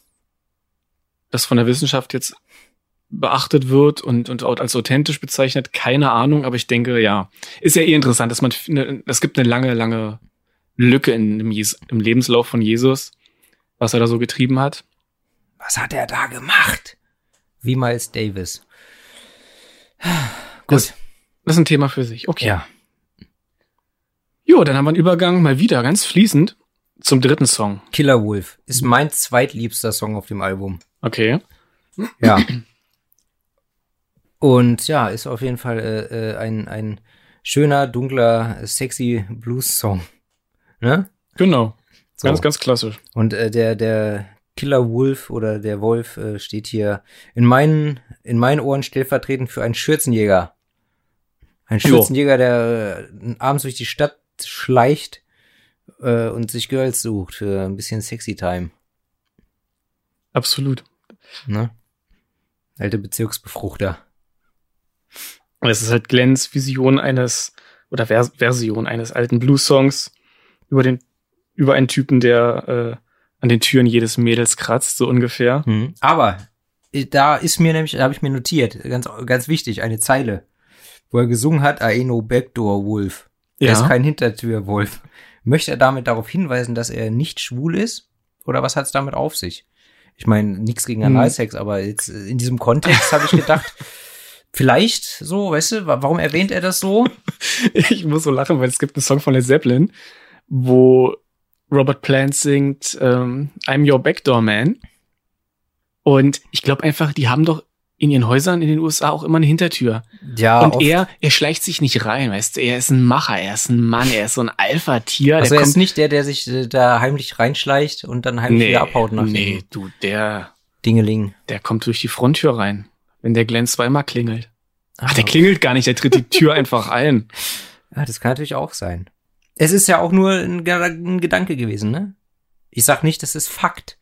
das von der Wissenschaft jetzt beachtet wird und, und auch als authentisch bezeichnet, keine Ahnung, aber ich denke, ja. Ist ja eh interessant, dass man, ne, es gibt eine lange, lange Lücke in, im, Jes im Lebenslauf von Jesus, was er da so getrieben hat. Was hat er da gemacht? Wie Miles Davis. <sighs> Das, das ist ein Thema für sich. Okay. Ja. Jo, dann haben wir einen Übergang mal wieder ganz fließend zum dritten Song. Killer Wolf ist mein zweitliebster Song auf dem Album. Okay. Ja. <clears throat> Und ja, ist auf jeden Fall äh, äh, ein, ein schöner, dunkler, sexy Blues-Song. Ne? Genau. So. Ganz, ganz klassisch. Und äh, der, der Killer Wolf oder der Wolf äh, steht hier in meinen, in meinen Ohren stellvertretend für einen Schürzenjäger. Ein Jo. Schürzenjäger, der äh, abends durch die Stadt schleicht äh, und sich Girls sucht für ein bisschen Sexy Time. Absolut. Ne? Alte Bezirksbefruchter. Es ist halt Glens Vision eines oder Vers Version eines alten Blues-Songs über den über einen Typen, der äh, an den Türen jedes Mädels kratzt, so ungefähr. Mhm. Aber äh, da ist mir nämlich, da habe ich mir notiert, ganz, ganz wichtig, eine Zeile, wo er gesungen hat, I no backdoor wolf. Er ist kein Hintertürwolf. Möchte er damit darauf hinweisen, dass er nicht schwul ist? Oder was hat es damit auf sich? Ich meine, nichts gegen Hm. Analsex, aber jetzt äh, in diesem Kontext habe ich gedacht, <laughs> vielleicht so, weißt du, wa- warum erwähnt er das so? <laughs> Ich muss so lachen, weil es gibt einen Song von Led Zeppelin, wo Robert Plant singt ähm, I'm Your Backdoor Man. Und ich glaube einfach, die haben doch in ihren Häusern in den USA auch immer eine Hintertür. Ja, und oft- er, er schleicht sich nicht rein, weißt du, er ist ein Macher, er ist ein Mann, er ist so ein Alpha-Tier. also der er ist nicht der, der sich äh, da heimlich reinschleicht und dann heimlich nee, wieder abhaut nach nee, du, der, Dingeling. der kommt durch die Fronttür rein, wenn der Glenn zweimal klingelt. Ach, der klingelt gar nicht, der tritt die Tür <laughs> einfach ein. Ja, das kann natürlich auch sein. Es ist ja auch nur ein, ein Gedanke gewesen, ne? Ich sag nicht, das ist Fakt.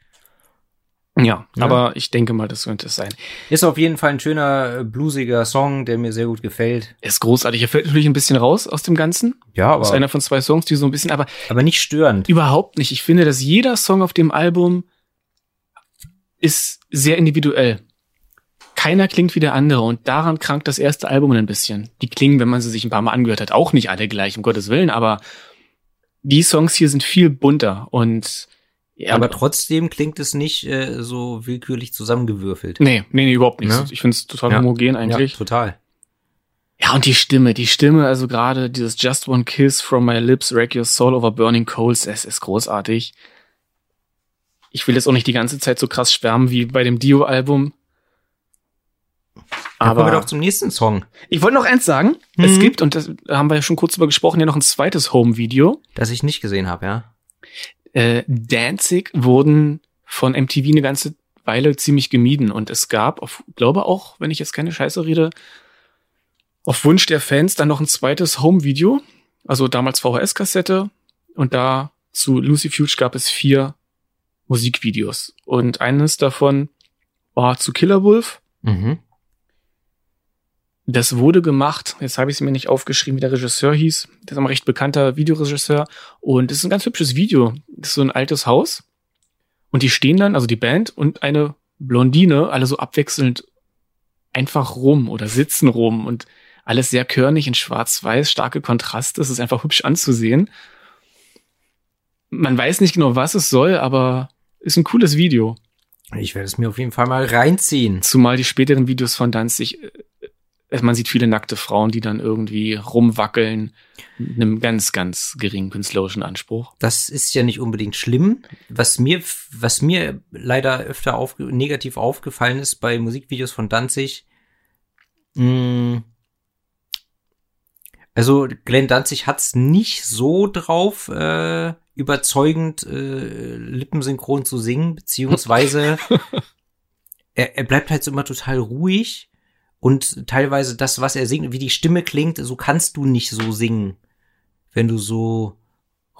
Ja, Ja. aber ich denke mal, das könnte es sein. Ist auf jeden Fall ein schöner, äh, bluesiger Song, der mir sehr gut gefällt. Er ist großartig. Er fällt natürlich ein bisschen raus aus dem Ganzen. Ja, Das ist einer von zwei Songs, die so ein bisschen, aber aber nicht störend. überhaupt nicht. Ich finde, dass jeder Song auf dem Album ist sehr individuell. Keiner klingt wie der andere und daran krankt das erste Album ein bisschen. Die klingen, wenn man sie sich ein paar Mal angehört hat, auch nicht alle gleich, um Gottes Willen, aber die Songs hier sind viel bunter und Ja, aber trotzdem klingt es nicht äh, so willkürlich zusammengewürfelt. Nee, nee, nee, überhaupt nicht. Ja. Ich finde es total Ja. homogen eigentlich. Ja, total. Ja, und die Stimme, die Stimme, also gerade dieses Just One Kiss from my lips, wreck your soul over burning coals, es ist großartig. Ich will jetzt auch nicht die ganze Zeit so krass schwärmen wie bei dem Dio-Album. Aber kommen wir doch zum nächsten Song, ich wollte noch eins sagen. Es Mhm. gibt, und das da haben wir ja schon kurz drüber gesprochen, ja noch ein zweites Home-Video. das ich nicht gesehen habe, ja. Äh, Danzig wurden von MTV eine ganze Weile ziemlich gemieden. Und es gab, auf, glaube auch, wenn ich jetzt keine Scheiße rede, auf Wunsch der Fans dann noch ein zweites Home-Video. Also damals VHS-Kassette. Und da zu Lucy Fuge gab es vier Musikvideos. Und eines davon war zu Killer Wolf. Mhm. Das wurde gemacht, jetzt habe ich es mir nicht aufgeschrieben, wie der Regisseur hieß. Der ist ein recht bekannter Videoregisseur. Und es ist ein ganz hübsches Video. Das ist so ein altes Haus. Und die stehen dann, also die Band und eine Blondine, alle so abwechselnd einfach rum oder sitzen rum und alles sehr körnig in schwarz-weiß, starke Kontraste. Es ist einfach hübsch anzusehen. Man weiß nicht genau, was es soll, aber ist ein cooles Video. Ich werde es mir auf jeden Fall mal reinziehen. Zumal die späteren Videos von Danzig, äh, man sieht viele nackte Frauen, die dann irgendwie rumwackeln, mit einem ganz, ganz geringen künstlerischen Anspruch. Das ist ja nicht unbedingt schlimm. Was mir, was mir leider öfter auf, negativ aufgefallen ist bei Musikvideos von Danzig, mh, also Glenn Danzig hat's nicht so drauf, äh, überzeugend äh, lippensynchron zu singen, beziehungsweise <laughs> er, er bleibt halt so immer total ruhig und teilweise das, was er singt, wie die Stimme klingt, so kannst du nicht so singen, wenn du so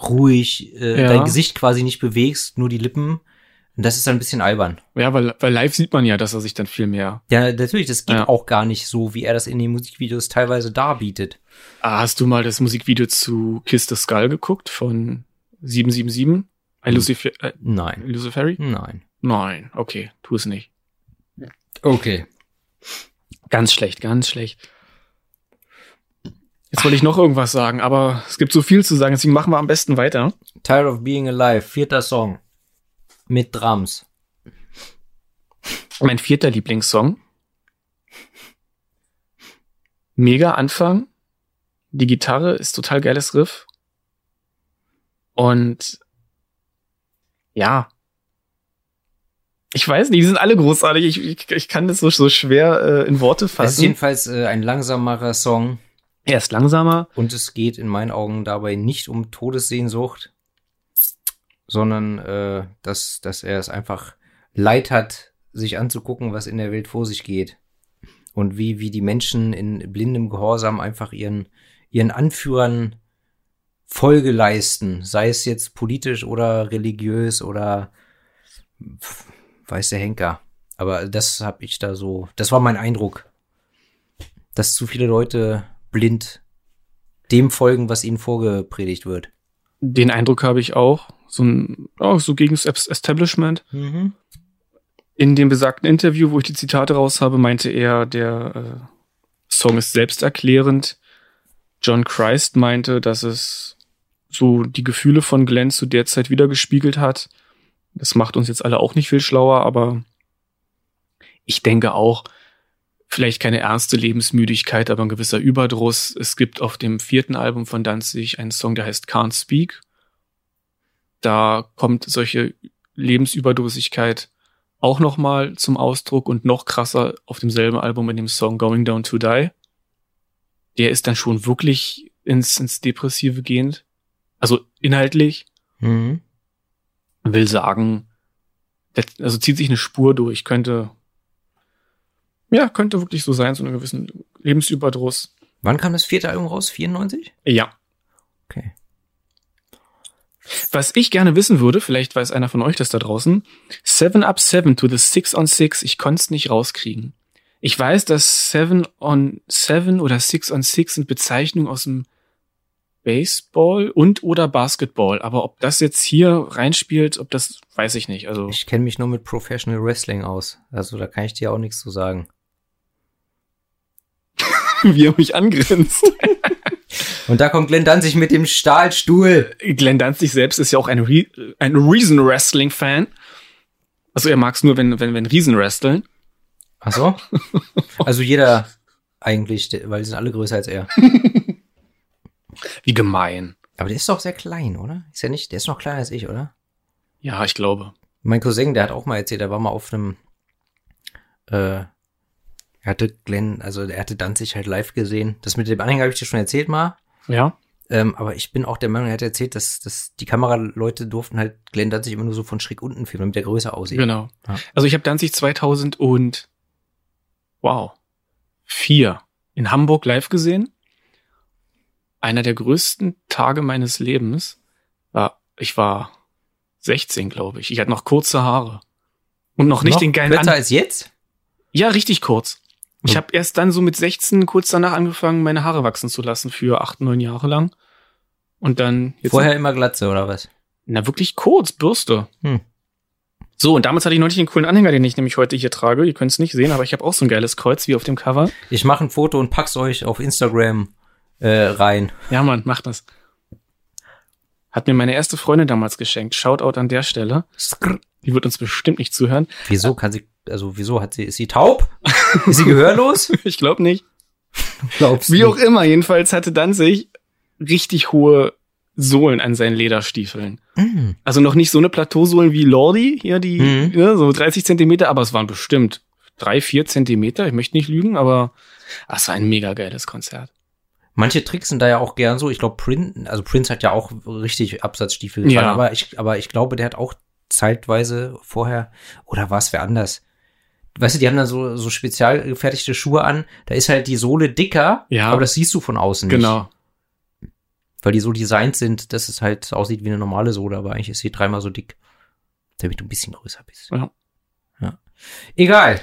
ruhig äh, Ja. dein Gesicht quasi nicht bewegst, nur die Lippen. Und das ist dann ein bisschen albern. Ja, weil, weil live sieht man ja, dass er sich dann viel mehr. Ja, natürlich, das geht Ja. auch gar nicht so, wie er das in den Musikvideos teilweise darbietet. Ah, hast du mal das Musikvideo zu Kiss the Skull geguckt von 777? Ein Lucifer, äh, Nein. Luciferi? Nein. Nein, okay, tu es nicht. Okay. Ganz schlecht, ganz schlecht. Jetzt wollte ich noch irgendwas sagen, aber es gibt so viel zu sagen, deswegen machen wir am besten weiter. Tired of Being Alive, vierter Song. Mit Drums. Mein vierter Lieblingssong. Mega Anfang. Die Gitarre ist total geiles Riff. Und ja. Ich weiß nicht, die sind alle großartig. Ich, ich, ich kann das so, so schwer äh, in Worte Es ist fassen. jedenfalls äh, ein langsamerer Song Er ist langsamer. und es geht in meinen Augen dabei nicht um Todessehnsucht, sondern äh, dass, dass er es einfach leid hat, sich anzugucken, was in der Welt vor sich geht. Und wie, wie die Menschen in blindem Gehorsam einfach ihren, ihren Anführern Folge leisten, sei es jetzt politisch oder religiös oder pf, weiß der Henker. Aber das habe ich da so, das war mein Eindruck, dass zu viele Leute blind dem folgen, was ihnen vorgepredigt wird. Den Eindruck habe ich auch. So, ein, oh, so gegen das Establishment. Mhm. In dem besagten Interview, wo ich die Zitate raus habe, meinte er, der äh, Song ist selbsterklärend. John Christ meinte, dass es so die Gefühle von Glenn zu der Zeit wiedergespiegelt hat. Das macht uns jetzt alle auch nicht viel schlauer, aber ich denke auch, vielleicht keine ernste Lebensmüdigkeit, aber ein gewisser Überdruss. Es gibt auf dem vierten Album von Danzig einen Song, der heißt Can't Speak. Da kommt solche Lebensüberdrüssigkeit auch noch mal zum Ausdruck und noch krasser auf demselben Album in dem Song Going Down to Die. Der ist dann schon wirklich ins, ins Depressive gehend. Also inhaltlich Mhm. Will sagen, also zieht sich eine Spur durch, könnte, ja, könnte wirklich so sein, so einen gewissen Lebensüberdruss. Wann kam das vierte Album raus? 94? Ja. Okay. Was ich gerne wissen würde, vielleicht weiß einer von euch das da draußen, Seven Up Seven to the Six on Six, ich konnte es nicht rauskriegen. Ich weiß, dass Seven on Seven oder Six on Six sind Bezeichnungen aus dem Baseball und oder Basketball, aber ob das jetzt hier reinspielt, ob das, weiß ich nicht. Also Ich kenne mich nur mit Professional Wrestling aus. Also da kann ich dir auch nichts zu sagen. <laughs> wie er mich angrinst. <laughs> Und da kommt Glenn Danzig mit dem Stahlstuhl. Glenn Danzig selbst ist ja auch ein, Re ein Reason Wrestling Fan. Also er mag es nur, wenn, wenn, wenn Riesen wresteln. Ach so? <laughs> Also jeder eigentlich, weil die sind alle größer als er. Wie gemein. Aber der ist doch sehr klein, oder? Ist ja nicht, der ist noch kleiner als ich, oder? Ja, ich glaube. Mein Cousin, der hat auch mal erzählt, er war mal auf einem, äh, er hatte Glenn, also er hatte Danzig halt live gesehen. Das mit dem Anhänger habe ich dir schon erzählt mal. Ja. Ähm, aber ich bin auch der Meinung, er hat erzählt, dass, dass die Kameraleute durften halt Glenn Danzig immer nur so von schräg unten filmen, damit der größer aussieht. Genau. Ja. Also ich habe Danzig 2000 und wow, vier in Hamburg live gesehen. Einer der größten Tage meines Lebens war, ich war 16, glaube ich. Ich hatte noch kurze Haare. Und noch nicht Noch den geilen Kürzer als jetzt? Ja, richtig kurz. Ich Hm. habe erst dann so mit 16 kurz danach angefangen, meine Haare wachsen zu lassen für acht, neun Jahre lang. Und dann jetzt Vorher immer Glatze, oder was? Na, wirklich kurz, Bürste. Hm. So, und damals hatte ich neulich einen coolen Anhänger, den ich nämlich heute hier trage. Ihr könnt es nicht sehen, aber ich habe auch so ein geiles Kreuz wie auf dem Cover. Ich mache ein Foto und pack's euch auf Instagram äh, rein. Ja, Mann, macht das. Hat mir meine erste Freundin damals geschenkt. Shoutout an der Stelle. Die wird uns bestimmt nicht zuhören. Wieso kann sie, also wieso hat sie, ist sie taub? ist sie gehörlos? <laughs> Ich glaube nicht. Glaubst Wie auch immer, jedenfalls hatte Danzig richtig hohe Sohlen an seinen Lederstiefeln. Mm. Also noch nicht so eine Plateausohlen wie Lordi, hier die, Mhm. ne, so 30 Zentimeter, aber es waren bestimmt drei, vier Zentimeter. Ich möchte nicht lügen, aber ah, es war ein mega geiles Konzert. Manche tricksen da ja auch gern so. Ich glaube, Prince, also Prince hat ja auch richtig Absatzstiefel getragen, Ja. aber ich, aber ich glaube, der hat auch zeitweise vorher, oder war es wer anders? Weißt du, die haben dann so, so spezial gefertigte Schuhe an. Da ist halt die Sohle dicker, Ja. aber das siehst du von außen nicht. Genau. Weil die so designt sind, dass es halt aussieht wie eine normale Sohle, aber eigentlich ist sie dreimal so dick. Damit du ein bisschen größer bist. Ja. ja. Egal.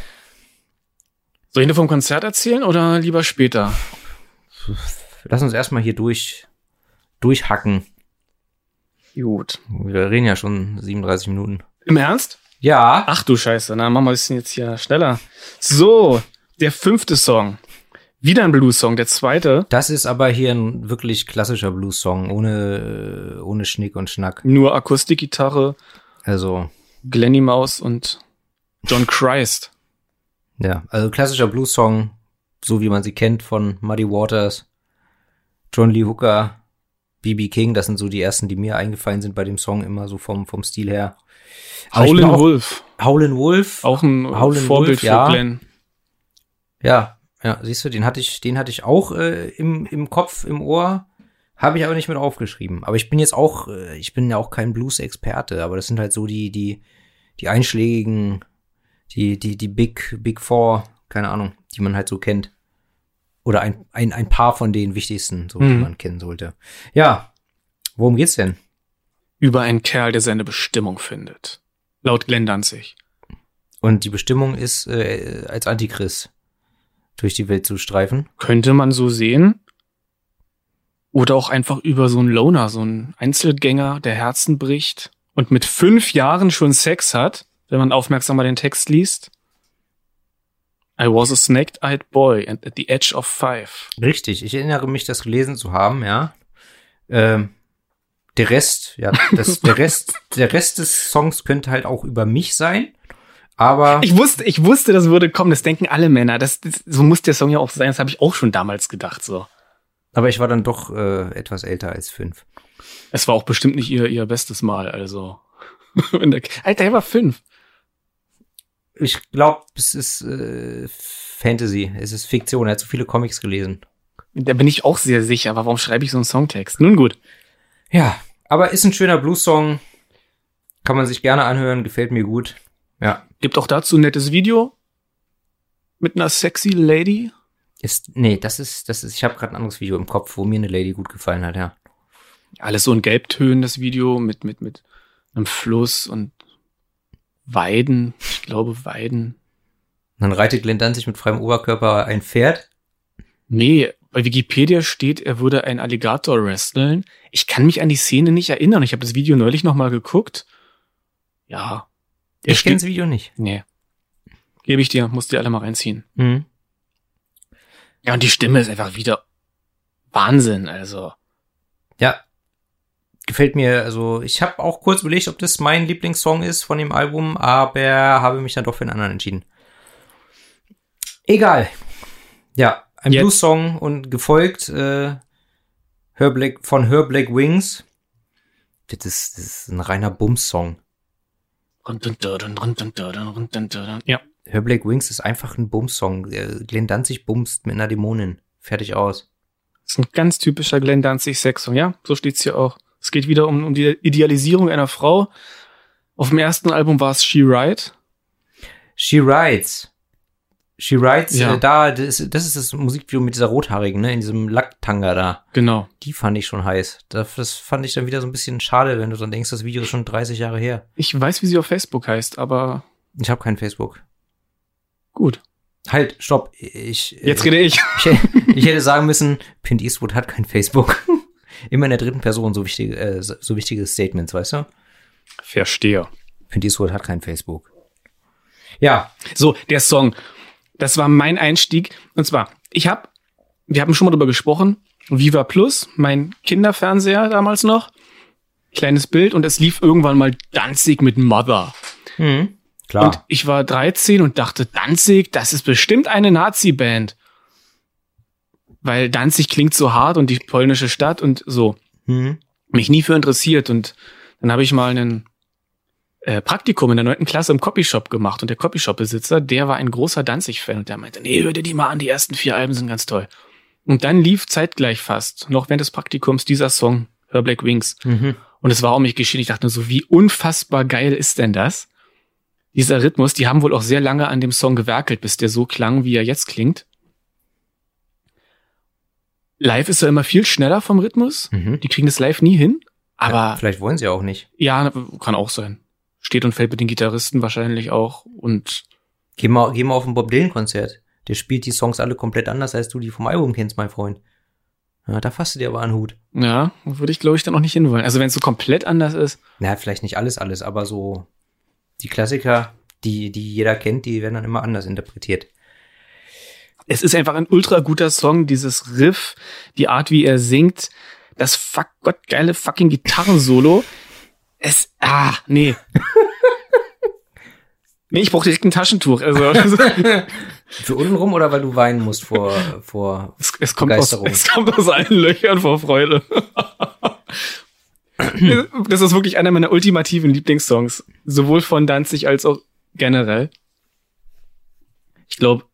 Soll ich nur vom Konzert erzählen oder lieber später? Lass uns erstmal hier durch, durchhacken. Gut. Wir reden ja schon 37 Minuten. Im Ernst? Ja. Ach du Scheiße, na machen wir es jetzt hier schneller. So, der fünfte Song. Wieder ein Blues-Song, der zweite. Das ist aber hier ein wirklich klassischer Blues-Song, ohne, ohne Schnick und Schnack. Nur Akustikgitarre, Also, Glenny Maus und John Christ. ja, also klassischer Blues-Song, so wie man sie kennt von Muddy Waters, John Lee Hooker, B.B. King, das sind so die ersten, die mir eingefallen sind bei dem Song, immer so vom, vom Stil her. Howlin' Wolf. Howlin' Wolf. Auch ein Howlin' Vorbild Wolf, für ja. Glenn. Ja, ja, siehst du, den hatte ich, den hatte ich auch äh, im, im Kopf, im Ohr, habe ich aber nicht mit aufgeschrieben. Aber ich bin jetzt auch, äh, ich bin ja auch kein Blues-Experte, aber das sind halt so die, die, die einschlägigen, die, die, die Big, Big Four, keine Ahnung, die man halt so kennt. Oder ein, ein, ein paar von den wichtigsten, so die Mhm. man kennen sollte. Ja, worum geht's denn? Über einen Kerl, der seine Bestimmung findet. Laut Glenn Danzig. Und die Bestimmung ist, äh, als Antichrist durch die Welt zu streifen. Könnte man so sehen. Oder auch einfach über so einen Loner, so einen Einzelgänger, der Herzen bricht und mit fünf Jahren schon Sex hat, wenn man aufmerksam mal den Text liest. I was a snake-eyed boy and at the edge of five. Richtig, ich erinnere mich, das gelesen zu haben, ja. Ähm, der Rest, ja, das, <laughs> der Rest, der Rest des Songs könnte halt auch über mich sein, aber Ich wusste, ich wusste, das würde kommen. Das denken alle Männer. Das, das, so muss der Song ja auch sein. Das habe ich auch schon damals gedacht. So. aber ich war dann doch äh, etwas älter als fünf. Es war auch bestimmt nicht ihr, ihr bestes Mal. Also, <laughs> Alter, er war fünf. Ich glaube, es ist äh, Fantasy, es ist Fiktion. Er hat so viele Comics gelesen. Da bin ich auch sehr sicher. Aber warum schreibe ich so einen Songtext? Nun gut. Ja, aber ist ein schöner Blues-Song, kann man sich gerne anhören, gefällt mir gut. Ja, Gibt auch dazu ein nettes Video mit einer sexy Lady. ist nee, das ist das ist. Ich habe gerade ein anderes Video im Kopf, wo mir eine Lady gut gefallen hat. Ja. Alles so in Gelbtönen, das Video mit, mit, mit einem Fluss und Weiden. Ich glaube, Weiden. Und dann reitet Glenn Danzig mit freiem Oberkörper ein Pferd. Nee, bei Wikipedia steht, er würde einen Alligator wresteln. Ich kann mich an die Szene nicht erinnern. Ich habe das Video neulich noch mal geguckt. Ja. Ich kenne das Video nicht. Nee. Gebe ich dir, musst dir alle mal reinziehen. Mhm. Ja, und die Stimme ist einfach wieder Wahnsinn, also. Ja. Gefällt mir, also ich habe auch kurz überlegt, ob das mein Lieblingssong ist von dem Album, aber habe mich dann doch für einen anderen entschieden. Egal. Ja, ein Jetzt- Blues-Song und gefolgt äh, Her Black, von Her Black Wings. Das ist, das ist ein reiner Bums-Song. Ja. Her Black Wings ist einfach ein Bums-Song. Glenn Danzig bumst mit einer Dämonin. Fertig aus. Das ist ein ganz typischer Glenn Danzig Sex-Song. Ja, so steht's hier auch. Es geht wieder um, um die Idealisierung einer Frau. Auf dem ersten Album war es She Ride. She Rides. She Rides, Ja. äh, da, das, ist- das ist das Musikvideo mit dieser Rothaarigen, ne, in diesem Lacktanga da. Genau. Die fand ich schon heiß. Das, das fand ich dann wieder so ein bisschen schade, wenn du dann denkst, das Video ist schon 30 Jahre her. Ich weiß, wie sie auf Facebook heißt, aber Ich habe kein Facebook. gut. Halt, stopp. Ich, Jetzt rede ich. <laughs> ich, ich hätte sagen müssen, Pint Eastwood hat kein Facebook. Immer in der dritten Person so wichtige, äh, so wichtige Statements, weißt du? Verstehe. Pint Eastwood hat kein Facebook. Ja, So, der Song. Das war mein Einstieg. Und zwar, ich habe, wir haben schon mal drüber gesprochen, Viva Plus, mein Kinderfernseher damals noch. Kleines Bild und es lief irgendwann mal Danzig mit Mother. mhm. klar. Und ich war 13 und dachte, Danzig, das ist bestimmt eine Nazi-Band. Weil Danzig klingt so hart und die polnische Stadt und so. mhm. Mich nie für interessiert. Und dann habe ich mal einen äh, Praktikum in der neunten Klasse im Copyshop gemacht. Und der Copyshop-Besitzer, der war ein großer Danzig-Fan. Und der meinte, nee, hör dir die mal an, die ersten vier Alben sind ganz toll. Und dann lief zeitgleich fast, noch während des Praktikums, dieser Song, Her Black Wings. Mhm. Und es war um mich geschehen. Ich dachte nur so, wie unfassbar geil ist denn das? Dieser Rhythmus, die haben wohl auch sehr lange an dem Song gewerkelt, bis der so klang, wie er jetzt klingt. Live ist er immer viel schneller vom Rhythmus. Mhm. Die kriegen das live nie hin. Aber ja, vielleicht wollen sie auch nicht. ja, kann auch sein. Steht und fällt mit den Gitarristen wahrscheinlich auch. Und Geh mal, geh mal auf ein Bob Dylan Konzert. Der spielt die Songs alle komplett anders, als du die vom Album kennst, mein Freund. Ja, da fasst du dir aber einen Hut. ja, würde ich, glaube ich, dann auch nicht hinwollen. Also wenn es so komplett anders ist. Na, vielleicht nicht alles, alles, aber so die Klassiker, die, die jeder kennt, die werden dann immer anders interpretiert. Es ist einfach ein ultra guter Song, dieses Riff, die Art, wie er singt, das fuck Gott geile fucking Gitarrensolo. Es, ah, nee. <laughs> nee, ich brauche direkt ein Taschentuch. Also, <laughs> Für untenrum oder weil du weinen musst vor, vor, es, es, kommt aus, es kommt aus allen Löchern vor Freude. <laughs> das ist wirklich einer meiner ultimativen Lieblingssongs. Sowohl von Danzig als auch generell. Ich glaube,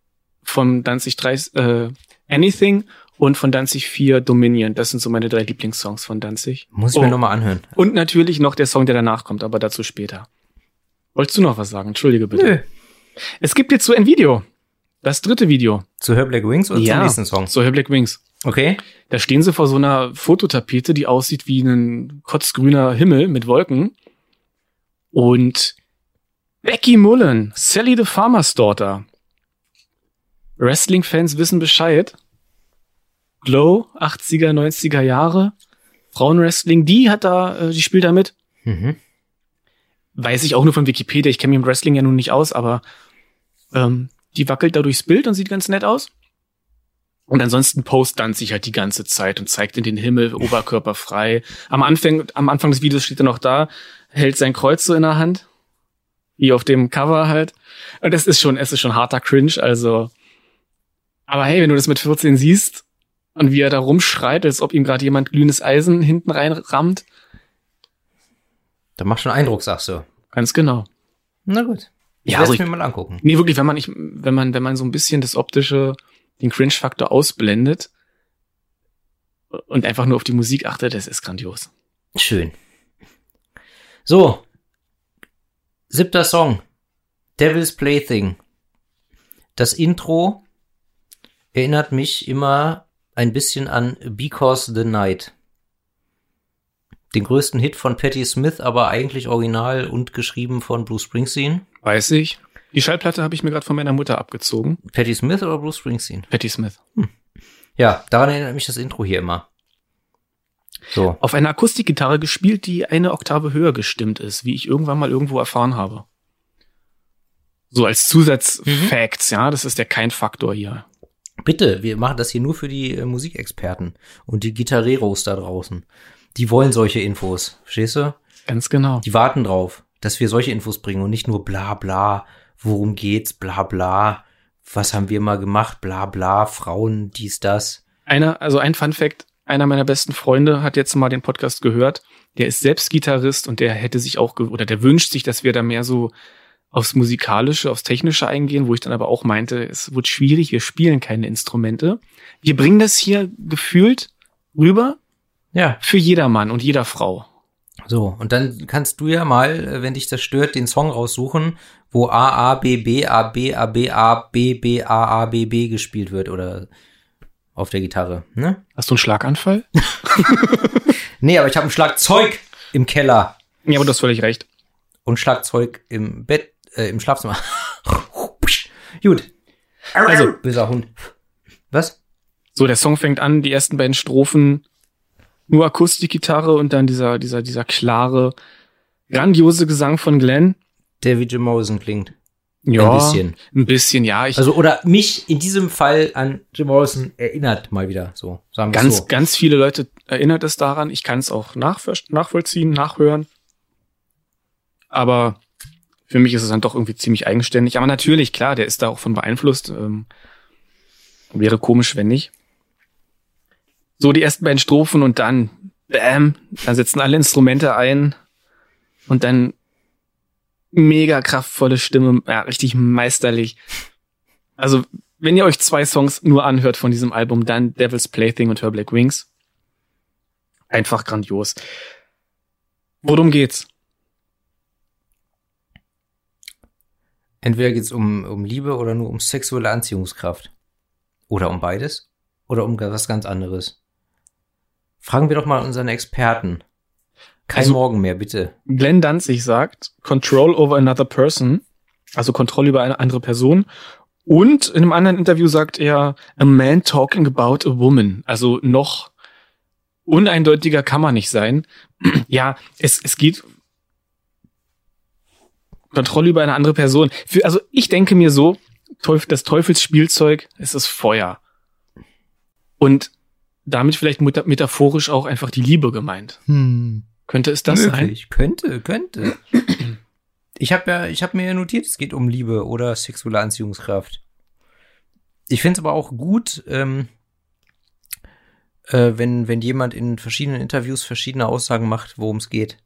von Danzig 3 äh, Anything und von Danzig 4 Dominion. Das sind so meine drei Lieblingssongs von Danzig. muss ich Oh. mir nochmal anhören. Und natürlich noch der Song, der danach kommt, aber dazu später. Wolltest du noch was sagen? Entschuldige bitte. Nö. Es gibt jetzt so ein Video. Das dritte Video. Zu Her Black Wings oder zum nächsten Song? So Her Black Wings. Okay. Da stehen sie vor so einer Fototapete, die aussieht wie ein kotzgrüner Himmel mit Wolken. Und Becky Mullen, Sally the Farmer's Daughter. Wrestling-Fans wissen Bescheid. Glow, 80er, 90er Jahre. Frauenwrestling, die hat da, äh, die spielt da mit. Mhm. Weiß ich auch nur von Wikipedia. Ich kenne mich im Wrestling ja nun nicht aus, aber ähm, die wackelt da durchs Bild und sieht ganz nett aus. Und ansonsten post dann sich halt die ganze Zeit und zeigt in den Himmel, Oberkörper frei. Am Anfang, am Anfang des Videos steht er noch da, hält sein Kreuz so in der Hand. Wie auf dem Cover halt. Und das ist schon, es ist schon harter Cringe, also. Aber hey, wenn du das mit 14 siehst und wie er da rumschreit, als ob ihm gerade jemand glühendes Eisen hinten reinrammt, Da macht schon Eindruck, sagst du. ganz genau. Na gut. Ich Ja, also es ich- mir mal angucken. Nee, wirklich, wenn man nicht, wenn man, wenn man so ein bisschen das optische, den Cringe-Faktor ausblendet und einfach nur auf die Musik achtet, das ist grandios. Schön. So. Siebter Song. Devil's Plaything. Das Intro erinnert mich immer ein bisschen an Because the Night. Den größten Hit von Patti Smith, aber eigentlich original und geschrieben von Bruce Springsteen. Weiß ich. Die Schallplatte habe ich mir gerade von meiner Mutter abgezogen. Patti Smith oder Bruce Springsteen? Patti Smith. Ja, daran erinnert mich das Intro hier immer. So. Auf einer Akustikgitarre gespielt, die eine Oktave höher gestimmt ist, wie ich irgendwann mal irgendwo erfahren habe. So als Zusatzfacts, ja, das ist der kein Faktor hier. Bitte, wir machen das hier nur für die äh, Musikexperten und die Gitarreros da draußen. Die wollen solche Infos, verstehst du? Ganz genau. Die warten drauf, dass wir solche Infos bringen und nicht nur bla bla, worum geht's, bla bla, was haben wir mal gemacht, bla bla, Frauen, dies, das. Einer, also ein Fun Fact, einer meiner besten Freunde hat jetzt mal den Podcast gehört. Der ist selbst Gitarrist und der hätte sich auch, oder der wünscht sich, dass wir da mehr so aufs Musikalische, aufs Technische eingehen, wo ich dann aber auch meinte, es wird schwierig, wir spielen keine Instrumente. Wir bringen das hier gefühlt rüber Ja. für jedermann und jeder Frau. So, und dann kannst du ja mal, äh, wenn dich das stört, den Song raussuchen, wo A, A, B, B, A, B, A, B, A, B, B, A, A, B, B gespielt wird oder auf der Gitarre, ne? Hast du einen Schlaganfall? <laughs> <laughs> Nee, aber ich habe ein Schlagzeug im Keller Ja, aber du hast völlig recht. und Schlagzeug im Bett, äh, im Schlafzimmer. <laughs> Gut. Also- böser Hund. Was? So, der Song fängt an, die ersten beiden Strophen, nur Akustikgitarre und dann dieser, dieser, dieser klare, grandiose Gesang von Glenn. Der wie Jim Morrison klingt. Ja, Ein bisschen. Ein bisschen, ja. Ich, Also, oder mich in diesem Fall an Jim Morrison erinnert mal wieder, so. Sagen wir ganz, so. ganz viele Leute erinnert es daran. Ich kann es auch nachvollziehen, nachhören. Aber für mich ist es dann doch irgendwie ziemlich eigenständig. Aber natürlich, klar, der ist da auch von beeinflusst. Ähm, wäre komisch, wenn nicht. So, die ersten beiden Strophen und dann, bam, dann setzen alle Instrumente ein und dann mega kraftvolle Stimme, ja, richtig meisterlich. Also, wenn ihr euch zwei Songs nur anhört von diesem Album, dann Devil's Plaything und Her Black Wings. Einfach grandios. Worum geht's? Entweder geht's um, um Liebe oder nur um sexuelle Anziehungskraft. Oder um beides. Oder um was ganz anderes. Fragen wir doch mal unseren Experten. Kein Also- Morgen mehr, bitte. Glenn Danzig sagt, Control over another person, also Kontrolle über eine andere Person. Und in einem anderen Interview sagt er, a man talking about a woman. Also noch uneindeutiger kann man nicht sein. <clears throat> ja, es, es geht Kontrolle über eine andere Person. Für, also ich denke mir so, Teuf das Teufelsspielzeug, es ist Feuer. Und damit vielleicht meta- metaphorisch auch einfach die Liebe gemeint. Könnte es das sein? Möglich. Könnte, könnte. Ich habe ja, ich habe mir ja notiert, es geht um Liebe oder sexuelle Anziehungskraft. Ich finde es aber auch gut, ähm, äh, wenn, wenn jemand in verschiedenen Interviews verschiedene Aussagen macht, worum es geht.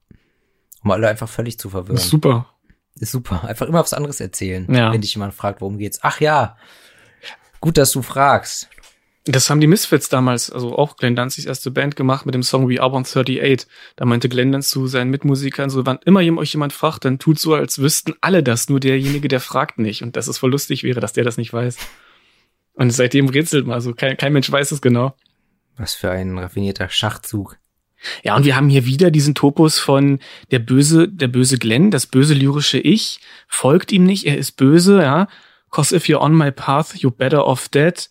Um alle einfach völlig zu verwirren. Super. Ist super. Einfach immer was anderes erzählen, Ja. wenn dich jemand fragt, worum geht's. Ach ja. Gut, dass du fragst. Das haben die Misfits damals, also auch Glenn Danzigs erste Band gemacht mit dem Song We Are 138. Da meinte Glenn dann zu seinen Mitmusikern so, wann immer euch jemand fragt, dann tut so, als wüssten alle das, nur derjenige, der fragt nicht. Und dass es voll lustig wäre, dass der das nicht weiß. Und seitdem rätselt man, also kein, kein Mensch weiß es genau. Was für ein raffinierter Schachzug. Ja, und wir haben hier wieder diesen Topos von der böse, der böse Glenn, das böse lyrische Ich, folgt ihm nicht, er ist böse, ja. Cause if you're on my path, you're better off dead.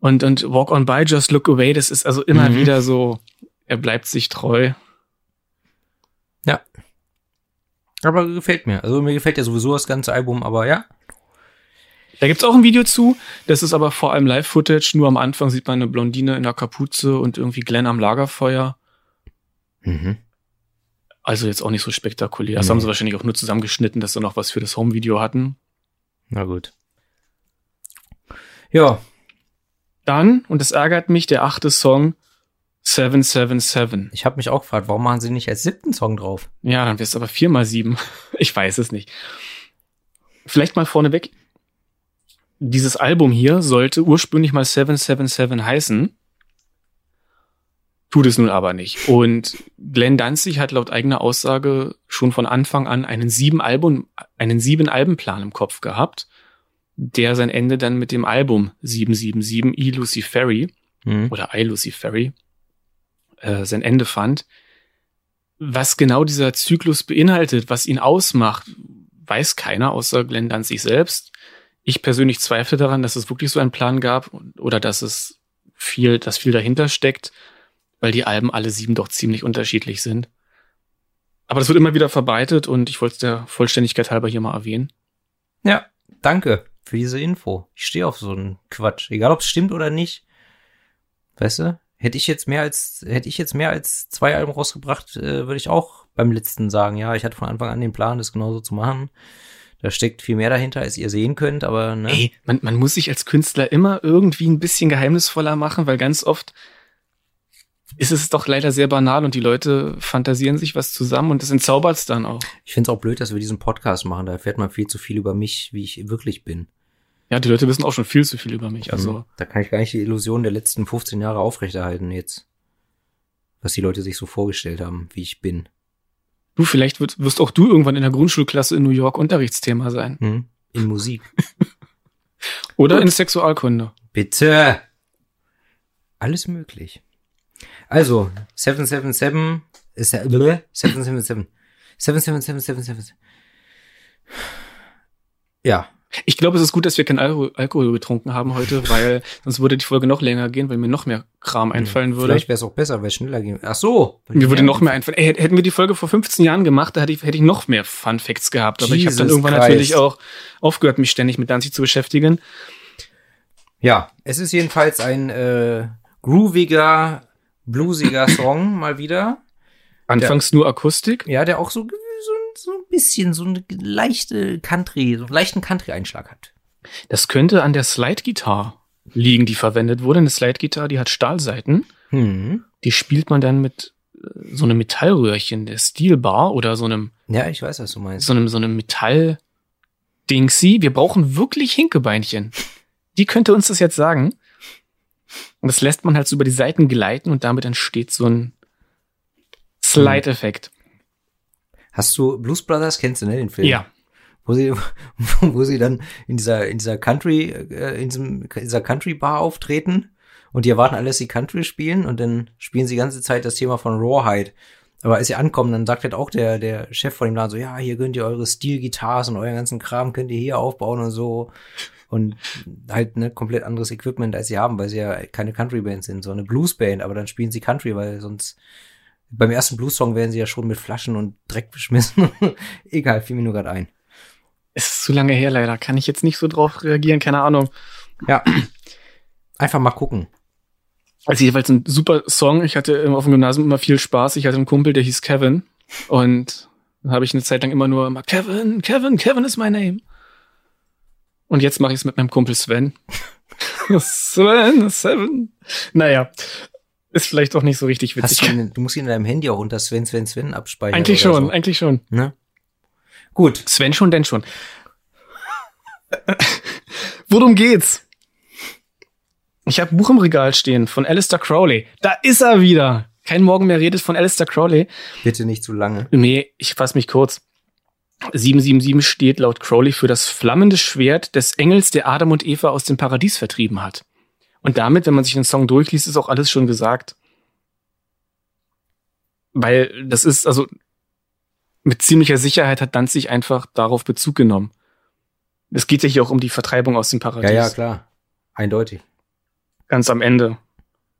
Und, und walk on by, just look away, das ist also immer Mhm. wieder so, er bleibt sich treu. Ja. Aber gefällt mir. Also mir gefällt ja sowieso das ganze Album, aber ja. Da gibt's auch ein Video zu, das ist aber vor allem Live-Footage, nur am Anfang sieht man eine Blondine in der Kapuze und irgendwie Glenn am Lagerfeuer. Mhm. Also jetzt auch nicht so spektakulär. Das Nee. haben sie wahrscheinlich auch nur zusammengeschnitten, dass sie noch was für das Home-Video hatten. Na gut. Ja, Dann, und das ärgert mich, der achte Song, 777. ich habe mich auch gefragt, warum machen sie nicht als siebten Song drauf? Ja, dann wär's aber vier mal sieben. <laughs> Ich weiß es nicht. Vielleicht mal vorneweg. Dieses Album hier sollte ursprünglich mal 777 heißen. Tut es nun aber nicht. Und Glenn Danzig hat laut eigener Aussage schon von Anfang an einen sieben Album, einen sieben Albenplan im Kopf gehabt, der sein Ende dann mit dem Album 777 E Luciferi Mhm. oder I Luciferi äh, sein Ende fand. Was genau dieser Zyklus beinhaltet, was ihn ausmacht, weiß keiner außer Glenn Danzig selbst. Ich persönlich zweifle daran, dass es wirklich so einen Plan gab oder dass es viel, dass viel dahinter steckt, weil die Alben alle sieben doch ziemlich unterschiedlich sind. Aber das wird immer wieder verbreitet und ich wollte es der Vollständigkeit halber hier mal erwähnen. Ja, danke für diese Info. Ich stehe auf so einen Quatsch. Egal ob es stimmt oder nicht. Weißt du? Hätte ich jetzt mehr als, hätte ich jetzt mehr als zwei Alben rausgebracht, äh, würde ich auch beim letzten sagen, ja, ich hatte von Anfang an den Plan, das genauso zu machen. Da steckt viel mehr dahinter, als ihr sehen könnt, aber ne? Ey, man, man muss sich als Künstler immer irgendwie ein bisschen geheimnisvoller machen, weil ganz oft ist es doch leider sehr banal und die Leute fantasieren sich was zusammen und das entzaubert es dann auch. Ich finde es auch blöd, dass wir diesen Podcast machen. Da erfährt man viel zu viel über mich, wie ich wirklich bin. Ja, die Leute wissen auch schon viel zu viel über mich. Also Mhm. Da kann ich gar nicht die Illusion der letzten 15 Jahre aufrechterhalten jetzt. Was die Leute sich so vorgestellt haben, wie ich bin. du, vielleicht wirst, wirst auch du irgendwann in der Grundschulklasse in New York Unterrichtsthema sein. Hm? In Musik. <laughs> Oder Gut. in Sexualkunde. Bitte. Alles möglich. Also, 777 ist ja, bleh, 777. 77777. Ja, Ich glaube, es ist gut, dass wir keinen Alkohol, Alkohol getrunken haben heute, weil sonst würde die Folge noch länger gehen, weil mir noch mehr Kram einfallen würde. vielleicht wäre es auch besser, weil es schneller ging. Ach so. Mir würde noch mehr einfallen. Ey, hätten wir die Folge vor 15 Jahren gemacht, da hätte ich, hätte ich noch mehr Fun Facts gehabt. Aber ich habe dann Jesus irgendwann Christ. natürlich auch aufgehört, mich ständig mit Danzig zu beschäftigen. Ja, es ist jedenfalls ein äh, grooviger, bluesiger Song mal wieder. Anfangs nur Akustik. Ja, der auch so, so, so ein bisschen so eine leichte Country, so einen leichten Country-Einschlag hat. Das könnte an der Slide-Gitarre liegen, die verwendet wurde. Eine Slide-Gitarre, die hat Stahlseiten. Hm. Die spielt man dann mit äh, so einem Metallröhrchen, der Steelbar oder so einem, Ja, ich weiß, was du meinst. so einem, so einem Metall-Dingsy. Wir brauchen wirklich Hinkebeinchen. Die könnte uns das jetzt sagen. Und das lässt man halt so über die Seiten gleiten und damit entsteht so ein Slide-Effekt. Hast du Blues Brothers, kennst du, ne, den Film? Ja. Wo sie, <laughs> wo sie dann in dieser, in dieser Country, äh, in diesem, in dieser Country Bar auftreten und die erwarten alles, sie Country spielen und dann spielen sie die ganze Zeit das Thema von Rawhide. Aber als sie ankommen, dann sagt halt auch der, der Chef von dem Laden so, ja, hier könnt ihr eure Steel-Guitars und euren ganzen Kram könnt ihr hier aufbauen und so. Und halt, ne, komplett anderes Equipment, als sie haben, weil sie ja keine Country-Band sind, sondern eine Blues-Band, aber dann spielen sie Country, weil sonst beim ersten Blues-Song werden sie ja schon mit Flaschen und Dreck beschmissen. <laughs> Egal, fiel mir nur gerade ein. Es ist zu lange her, leider. Kann ich jetzt nicht so drauf reagieren, keine Ahnung. Ja. Einfach mal gucken. Also jedenfalls ein super Song. Ich hatte auf dem Gymnasium immer viel Spaß. Ich hatte einen Kumpel, der hieß Kevin. Und dann habe ich eine Zeit lang immer nur immer Kevin, Kevin, Kevin is my name. Und jetzt mache ich es mit meinem Kumpel Sven. <laughs> Sven, Seven. Naja, ist vielleicht auch nicht so richtig Hast witzig. du, ihn- du musst ihn in deinem Handy auch unter Sven, Sven, Sven abspeichern. Eigentlich schon, So. eigentlich schon. Ne? Gut. Sven schon, denn schon. Worum geht's? Ich habe ein Buch im Regal stehen von Alistair Crowley. Da ist er wieder. Kein Morgen mehr redet von Alistair Crowley. Bitte nicht zu lange. Nee, ich fasse mich kurz. 777 steht laut Crowley für das flammende Schwert des Engels, der Adam und Eva aus dem Paradies vertrieben hat. Und damit, wenn man sich den Song durchliest, ist auch alles schon gesagt. Weil das ist, also mit ziemlicher Sicherheit hat Danzig einfach darauf Bezug genommen. Es geht ja hier auch um die Vertreibung aus dem Paradies. Ja, ja, klar. Eindeutig. Ganz am Ende.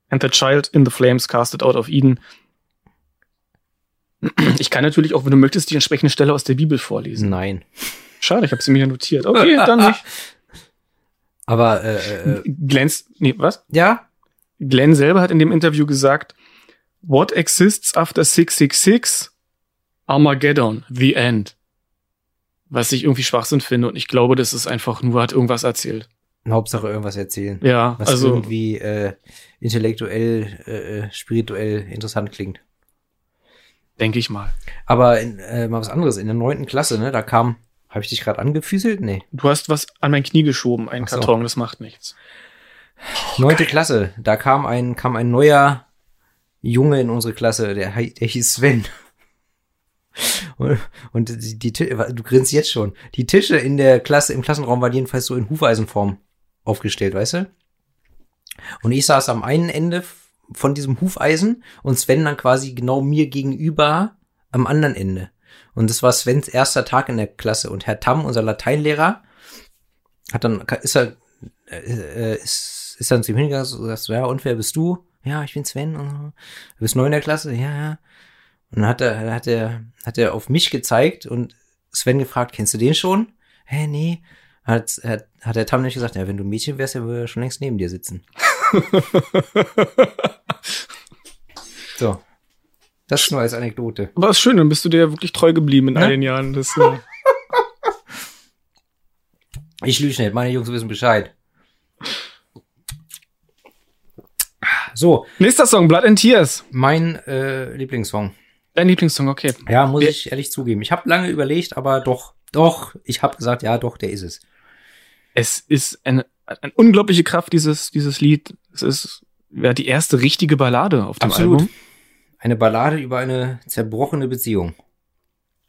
And the child in the flames casted out of Eden. Ich kann natürlich auch, wenn du möchtest, die entsprechende Stelle aus der Bibel vorlesen. Nein. Schade, ich habe sie mir hier notiert. Okay, dann nicht. <laughs> Aber, äh, äh, Glenn, nee, was? ja, Glenn selber hat in dem Interview gesagt, What exists after 666? Armageddon, the end. Was ich irgendwie Schwachsinn finde und ich glaube, das ist einfach nur, hat irgendwas erzählt. Hauptsache irgendwas erzählen. Ja, Was also, irgendwie äh, intellektuell, äh, äh, spirituell interessant klingt. Denke ich mal. Aber in, äh, mal was anderes. In der neunten Klasse, ne, da kam, habe ich dich gerade angefüßelt? Nee. Du hast was an mein Knie geschoben, einen so. Karton, das macht nichts. Neunte Klasse, da kam ein, kam ein neuer Junge in unsere Klasse, der, der hieß Sven. Und, und die, die, du grinst jetzt schon. Die Tische in der Klasse, im Klassenraum waren jedenfalls so in Hufeisenform aufgestellt, weißt du? Und ich saß am einen Ende von diesem Hufeisen und Sven dann quasi genau mir gegenüber am anderen Ende. Und das war Svens erster Tag in der Klasse. Und Herr Tamm, unser Lateinlehrer, hat dann, ist er, äh, ist, ist dann zu ihm hingegangen und sagt ja, und wer bist du? Ja, ich bin Sven. Du bist neu in der Klasse? Ja, ja. Und dann hat er, hat er, hat er auf mich gezeigt und Sven gefragt, kennst du den schon? Hä, nee. hat, hat, hat der Tam nicht gesagt, ja, wenn du ein Mädchen wärst, dann würde schon längst neben dir sitzen. <laughs> so. Das nur als Anekdote. Aber ist schön, dann bist du dir wirklich treu geblieben in Ja. all den Jahren. Das, äh, <laughs> Ich lüge nicht, meine Jungs wissen Bescheid. So, nächster Song, Blood and Tears. mein äh, Lieblingssong. Dein Lieblingssong, okay. Ja, muss Wir- ich ehrlich zugeben. Ich habe lange überlegt, aber doch, doch, ich habe gesagt, ja, doch, der ist es. Es ist eine, eine unglaubliche Kraft, dieses, dieses Lied. Es ist ja die erste richtige Ballade auf dem Absolut. Album. Eine Ballade über eine zerbrochene Beziehung.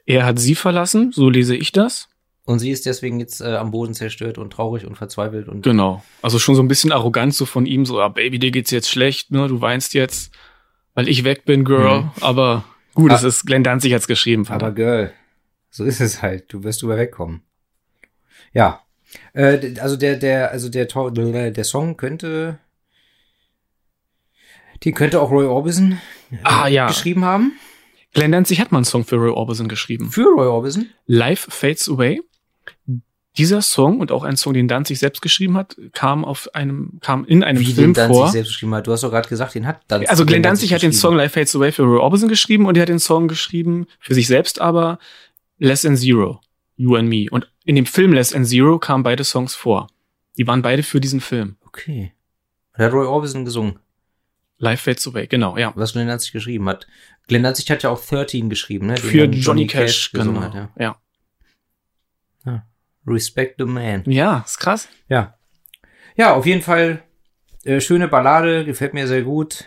Er hat sie verlassen, so lese ich das. Und sie ist deswegen jetzt äh, am Boden zerstört und traurig und verzweifelt und Genau. Also schon so ein bisschen arrogant so von ihm, so, ah, Baby, dir geht's jetzt schlecht, ne? Du weinst jetzt, weil ich weg bin, Girl. Mhm. Aber gut, Ah. es ist Glenn Danzig hat's geschrieben. Aber Vater. Girl, so ist es halt. Du wirst drüber wegkommen. Ja. Äh, also der, der, also der, Tor- der Song könnte, den könnte auch Roy Orbison äh, Ah, ja. geschrieben haben. Glenn Danzig hat mal einen Song für Roy Orbison geschrieben. Für Roy Orbison. Life Fades Away. Dieser Song und auch ein Song, den Danzig selbst geschrieben hat, kam auf einem, kam in einem Wie Film den Danzig vor. selbst geschrieben hat. Du hast doch gerade gesagt, den hat Danzig. Also Glenn Danzig hat den. Song Life Fades Away für Roy Orbison geschrieben und er hat den Song geschrieben für sich selbst aber Less Than Zero, You and Me. Und in dem Film Less Than Zero kamen beide Songs vor. Die waren beide für diesen Film. Okay. Da hat Roy Orbison gesungen, Life Fades Away, genau, ja. was Glenn Danzig geschrieben hat. Glenn Danzig hat ja auch 13 geschrieben, ne? den Für dann Johnny Cash, gesungen genau. Hat, ja. ja. Respect the man. ja, ist krass. Ja. Ja, auf jeden Fall äh, schöne Ballade, gefällt mir sehr gut.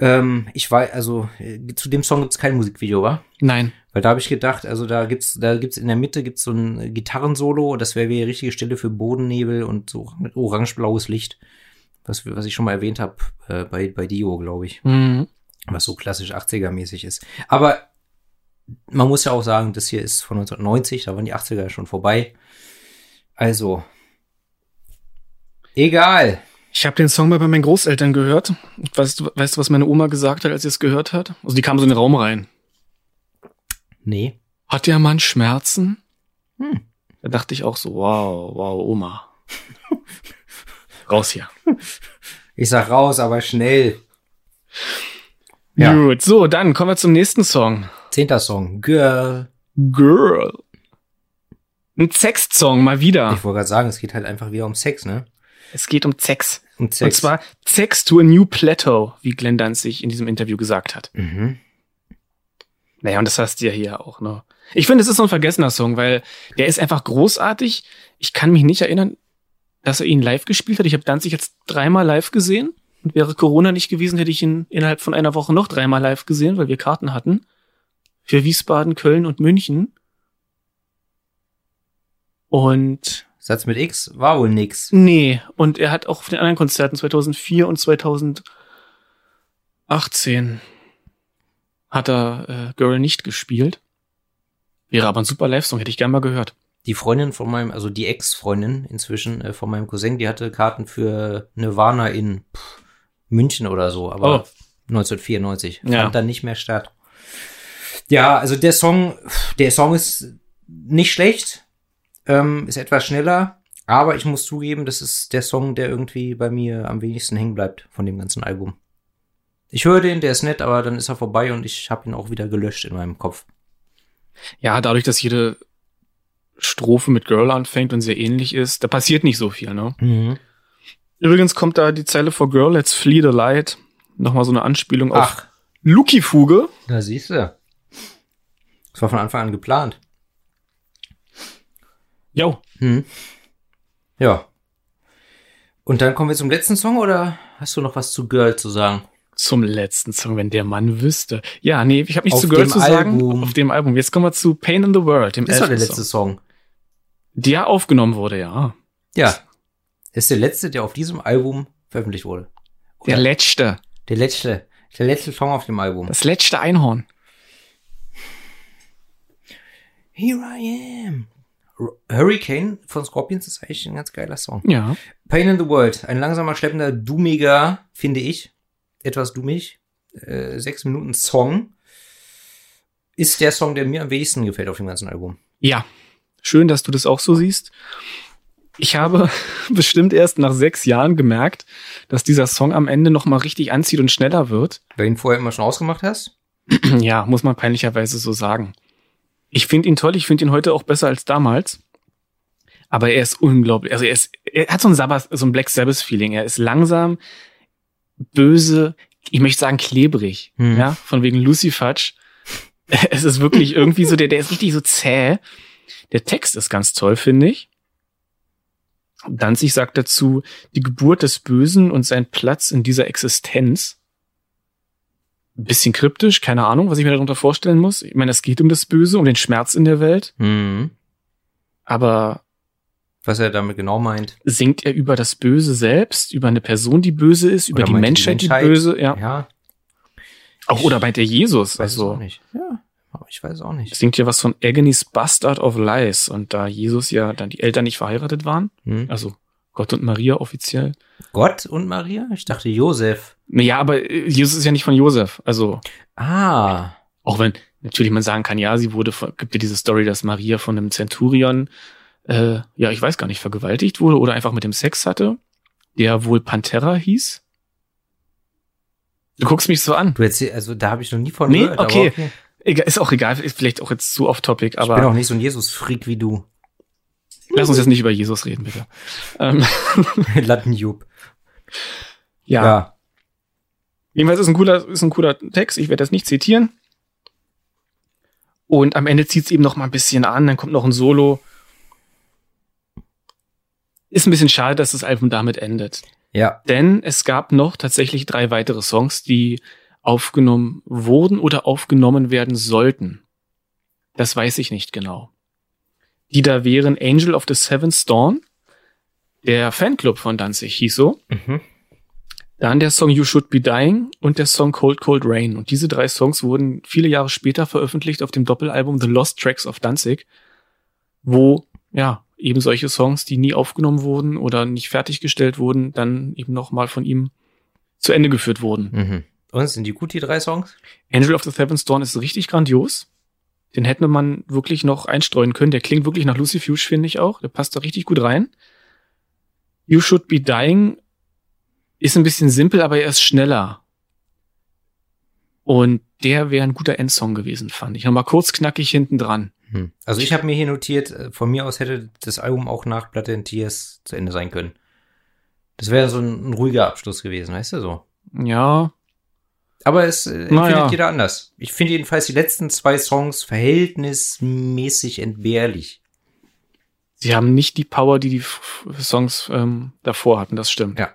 Ähm, ich weiß, also äh, zu dem Song gibt's kein Musikvideo, wa? Nein. Weil da habe ich gedacht, also da gibt's, da gibt's in der Mitte gibt's so ein Gitarrensolo, das wäre die richtige Stelle für Bodennebel und so mit orange-blaues Licht, was, was ich schon mal erwähnt habe äh, bei bei Dio, glaube ich, Mhm. was so klassisch 80er-mäßig ist. Aber man muss ja auch sagen, das hier ist von 1990, da waren die 80er ja schon vorbei. Also egal. Ich habe den Song mal bei meinen Großeltern gehört. Weißt du, weißt du, was meine Oma gesagt hat, als sie es gehört hat? Also die kam so in den Raum rein. Nee. Hat der Mann Schmerzen? Hm. Da dachte ich auch so, wow, wow, Oma. Raus hier. Ich sag raus, aber schnell. Ja. Gut, so, dann kommen wir zum nächsten Song. Zehnter Song. Girl. Girl. Ein Sex-Song, mal wieder. Ich wollte gerade sagen, es geht halt einfach wieder um Sex, ne? Es geht um Sex. Um Und Sex. zwar Sex to a New Plateau, wie Glenn Danzig in diesem Interview gesagt hat. Mhm. Naja, und das hast du ja hier auch, ne? Ich finde, es ist so ein vergessener Song, weil der ist einfach großartig. Ich kann mich nicht erinnern, dass er ihn live gespielt hat. Ich habe Danzig jetzt dreimal live gesehen. Und wäre Corona nicht gewesen, hätte ich ihn innerhalb von einer Woche noch dreimal live gesehen, weil wir Karten hatten. Für Wiesbaden, Köln und München. Und Satz mit X war wohl nix. nee, und er hat auch auf den anderen Konzerten 2004 und 2018 hat er äh, Girl nicht gespielt. Wäre aber ein super Live-Song, hätte ich gern mal gehört. Die Freundin von meinem, also die Ex-Freundin inzwischen äh, von meinem Cousin, die hatte Karten für Nirvana in pff, München oder so, aber Oh. 1994. Ja. Fand dann nicht mehr statt. Ja, also der Song, der Song ist nicht schlecht, ähm, ist etwas schneller, aber ich muss zugeben, das ist der Song, der irgendwie bei mir am wenigsten hängen bleibt von dem ganzen Album. Ich höre den, der ist nett, aber dann ist er vorbei und ich habe ihn auch wieder gelöscht in meinem Kopf. Ja, dadurch, dass jede Strophe mit Girl anfängt und sehr ähnlich ist, da passiert nicht so viel, ne? Mhm. Übrigens kommt da die Zeile for Girl, let's flee the light. Nochmal so eine Anspielung auf Ach, Lucky-Fuge. da siehst du. Das war von Anfang an geplant. Jo. Hm. Ja. Und dann kommen wir zum letzten Song oder hast du noch was zu Girl zu sagen? Zum letzten Song, wenn der Mann wüsste. Ja, nee, ich habe nichts Auf zu Girl dem zu sagen. Album. Auf dem Album. Jetzt kommen wir zu Pain in the World, dem Das war der letzte Song. Song. Der aufgenommen wurde, ja. Ja. Ist der letzte, der auf diesem Album veröffentlicht wurde. Der Oder letzte. der letzte. Der letzte Song auf dem Album. Das letzte Einhorn. Here I am. Hurricane von Scorpions ist eigentlich ein ganz geiler Song. Ja. Pain in the World. Ein langsamer, schleppender, dummiger, finde ich. Etwas dummig. Äh, sechs Minuten Song. Ist der Song, der mir am wenigsten gefällt auf dem ganzen Album. Ja. Schön, dass du das auch so siehst. Ich habe <laughs> bestimmt erst nach sechs Jahren gemerkt, dass dieser Song am Ende noch mal richtig anzieht und schneller wird. Weil du ihn vorher immer schon ausgemacht hast? <clears throat> Ja, muss man peinlicherweise so sagen. Ich finde ihn toll, ich finde ihn heute auch besser als damals. Aber er ist unglaublich. Also er ist, er hat so ein Sabbath, so ein Black Sabbath Feeling. Er ist langsam, böse, ich möchte sagen klebrig, Hm. ja, von wegen Lucy Fudge. <laughs> Es ist wirklich irgendwie so, der, der ist richtig so zäh. Der Text ist ganz toll, finde ich. Danzig sagt dazu, die Geburt des Bösen und sein Platz in dieser Existenz. Ein bisschen kryptisch, keine Ahnung, was ich mir darunter vorstellen muss. Ich meine, es geht um das Böse, um den Schmerz in der Welt, Mhm. aber Was er damit genau meint. singt er über das Böse selbst, über eine Person, die böse ist, über die er die Menschheit, die, Menschheit? böse, ja. Ja. Auch oder meint er Jesus? Ich weiß es auch Also nicht. Ja, aber ich weiß auch nicht. singt ja was von Agony's Bastard of Lies und da Jesus ja dann die Eltern nicht verheiratet waren, Hm? also Gott und Maria offiziell. Gott und Maria? Ich dachte Josef. Naja, aber äh, Jesus ist ja nicht von Josef. Also Ah. auch wenn natürlich man sagen kann, ja, sie wurde, von, gibt ja diese Story, dass Maria von einem Zenturion, äh, ja, ich weiß gar nicht, vergewaltigt wurde oder einfach mit dem Sex hatte, der wohl Pantera hieß. Du guckst mich so an. Du erzähl, also da habe ich noch nie von Nee, gehört. aber okay. Egal, ist auch egal, ist vielleicht auch jetzt zu off-topic, Ich bin aber auch nicht so ein Jesus-Freak wie du. lass uns jetzt nicht über Jesus reden, bitte. Ähm, <laughs> Lattenjub. ja. Ja. Jedenfalls ist ein cooler, ist ein cooler Text. Ich werde das nicht zitieren. Und am Ende zieht es eben noch mal ein bisschen an. Dann kommt noch ein Solo. Ist ein bisschen schade, dass das Album damit endet. Ja. Denn es gab noch tatsächlich drei weitere Songs, die aufgenommen wurden oder aufgenommen werden sollten. Das weiß ich nicht genau. Die da wären Angel of the Seventh Dawn. Der Fanclub von Danzig hieß so. Mhm. Dann der Song You Should Be Dying und der Song Cold Cold Rain. Und diese drei Songs wurden viele Jahre später veröffentlicht auf dem Doppelalbum The Lost Tracks of Danzig, wo, ja, eben solche Songs, die nie aufgenommen wurden oder nicht fertiggestellt wurden, dann eben nochmal von ihm zu Ende geführt wurden. Mhm. Und sind die gut, die drei Songs? Angel of the Seventh Dawn ist richtig grandios. Den hätte man wirklich noch einstreuen können. Der klingt wirklich nach Lucy Fuge, finde ich auch. Der passt da richtig gut rein. You Should Be Dying ist ein bisschen simpel, aber er ist schneller. Und der wäre ein guter Endsong gewesen, fand ich. Nochmal kurz knackig hinten dran. Hm. Also ich habe mir hier notiert, äh, von mir aus hätte das Album auch nach Blood and Tears zu Ende sein können. Das wäre so ein, ein ruhiger Abschluss gewesen, weißt du so. Ja, Aber es äh, Naja. empfindet jeder anders. Ich finde jedenfalls die letzten zwei Songs verhältnismäßig entbehrlich. sie haben nicht die Power, die die Songs ähm, davor hatten, das stimmt. Ja.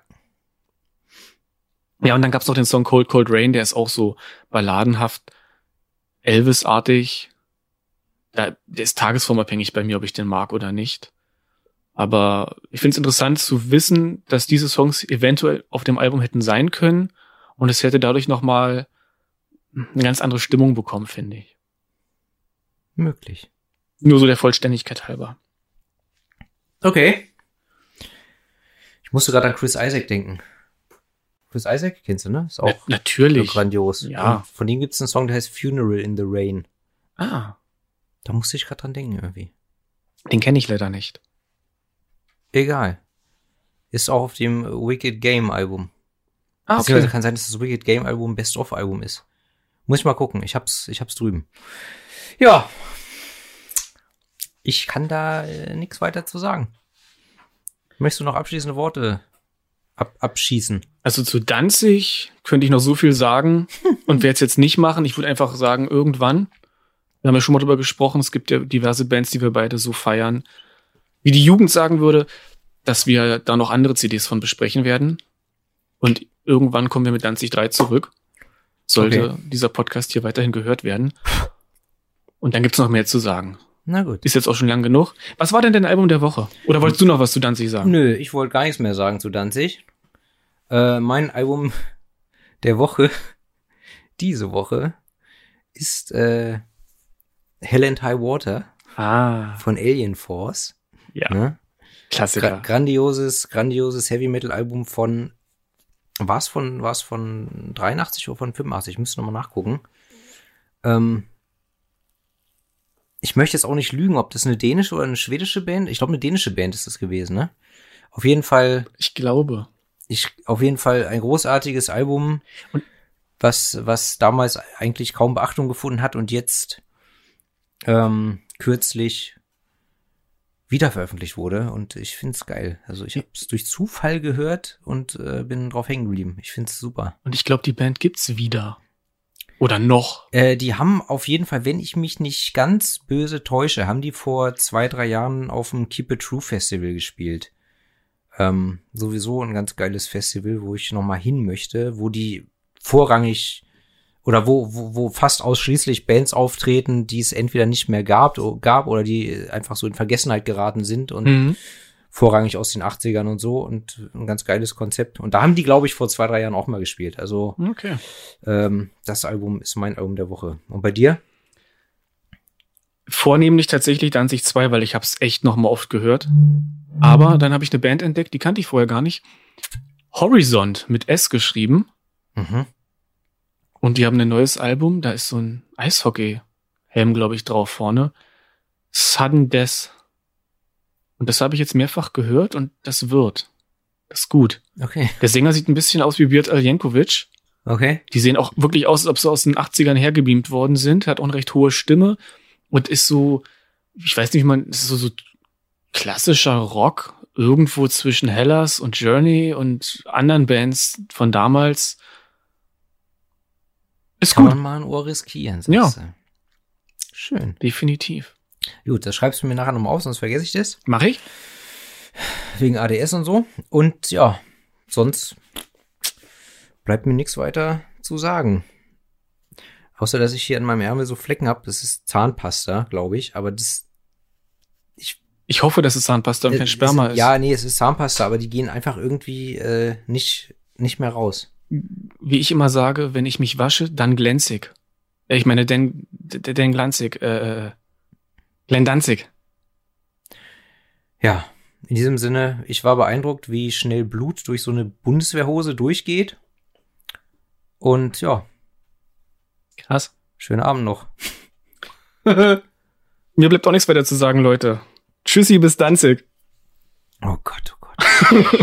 Ja, und dann gab's noch den Song Cold Cold Rain, der ist auch so balladenhaft, Elvis-artig. Da, der ist tagesformabhängig bei mir, ob ich den mag oder nicht. Aber ich finde es interessant zu wissen, dass diese Songs eventuell auf dem Album hätten sein können und es hätte dadurch nochmal eine ganz andere Stimmung bekommen, finde ich. Möglich. Nur so der Vollständigkeit halber. Okay. Ich musste gerade an Chris Isaac denken. Chris Isaac kennst du, ne? Ist auch Na, natürlich. grandios. Ja. Und von ihm gibt's einen Song, der heißt Funeral in the Rain. Ah, Da musste ich gerade dran denken irgendwie. den kenne ich leider nicht. Egal. Ist auch auf dem Wicked Game Album. Ah, Beziehungsweise kann sein, dass das Wicked Game Album Best of Album ist. Muss ich mal gucken. Ich hab's, ich hab's drüben. Ja. Ich kann da äh, nichts weiter zu sagen. Möchtest du noch abschließende Worte ab abschießen? Also zu Danzig könnte ich noch so viel sagen <laughs> und werde es jetzt nicht machen. Ich würde einfach sagen, irgendwann. Wir haben ja schon mal drüber gesprochen, es gibt ja diverse Bands, die wir beide so feiern. Wie die Jugend sagen würde, dass wir da noch andere CDs von besprechen werden. Und irgendwann kommen wir mit Danzig 3 zurück. Sollte Okay. dieser Podcast hier weiterhin gehört werden. Und dann gibt's noch mehr zu sagen. Na gut. Ist jetzt auch schon lang genug. Was war denn dein Album der Woche? Oder wolltest du noch was zu Danzig sagen? Nö, ich wollte gar nichts mehr sagen zu Danzig. Äh, mein Album der Woche, <laughs> diese Woche, ist äh, Hell and High Water Ah, von Alien Force. ja. Ne? Gra Klassiker. grandioses, grandioses Heavy Metal Album von, war's von, war's von 83 oder von 85? Ich müsste nochmal nachgucken. Ähm, ich möchte jetzt auch nicht lügen, ob das eine dänische oder eine schwedische Band. Ich glaube, eine dänische Band ist das gewesen, ne? Auf jeden Fall. Ich glaube. Ich, auf jeden Fall ein großartiges Album, und was, was damals eigentlich kaum Beachtung gefunden hat und jetzt ähm, kürzlich wieder veröffentlicht wurde und ich find's geil. Also ich habe es durch Zufall gehört und äh, bin drauf hängen geblieben. Ich find's super. Und ich glaube, die Band gibt's wieder. Oder noch? Äh, die haben auf jeden Fall, wenn ich mich nicht ganz böse täusche, haben die vor zwei, drei Jahren auf dem Keep It True Festival gespielt. Ähm, sowieso ein ganz geiles Festival, wo ich noch mal hin möchte, wo die vorrangig oder wo, wo, wo fast ausschließlich Bands auftreten, die es entweder nicht mehr gab, gab oder die einfach so in Vergessenheit geraten sind und mhm. vorrangig aus den 80ern und so und ein ganz geiles Konzept. Und da haben die, glaube ich, vor zwei, drei Jahren auch mal gespielt. Also okay. ähm, das Album ist mein Album der Woche. Und bei dir? Vornehmlich tatsächlich Danzig 2, weil ich habe es echt noch mal oft gehört. Aber dann habe ich eine Band entdeckt, die kannte ich vorher gar nicht. Horizont mit S geschrieben. Mhm. Und die haben ein neues Album, da ist so ein Eishockey-Helm, glaube ich, drauf vorne. Sudden Death. Und das habe ich jetzt mehrfach gehört und das wird. Das ist gut. Okay. Der Sänger sieht ein bisschen aus wie Björn Aljenkovic. Okay. Die sehen auch wirklich aus, als ob sie aus den 80ern hergebeamt worden sind. Hat auch eine recht hohe Stimme und ist so, ich weiß nicht, man, ist so, so klassischer Rock irgendwo zwischen Hellas und Journey und anderen Bands von damals. Ist Kann gut. man mal ein Ohr riskieren. Ja. Du. Schön. Definitiv. Gut, das schreibst du mir nachher nochmal auf, sonst vergesse ich das. Mach ich. Wegen ADS und so. Und ja, sonst bleibt mir nichts weiter zu sagen. Außer, dass ich hier an meinem Ärmel so Flecken habe. Das ist Zahnpasta, glaube ich. Aber das. Ich, ich hoffe, dass es Zahnpasta und kein Sperma ist. Ja, nee, es ist Zahnpasta, aber die gehen einfach irgendwie äh, nicht, nicht mehr raus wie ich immer sage, wenn ich mich wasche, dann glänzig. Äh, ich meine, denn, denn glanzig, äh, Glenn Danzig. Ja, in diesem Sinne, ich war beeindruckt, wie schnell Blut durch so eine Bundeswehrhose durchgeht. Und ja. Krass. Schönen Abend noch. <laughs> Mir bleibt auch nichts weiter zu sagen, Leute. Tschüssi bis Danzig. Oh Gott, oh Gott. <laughs>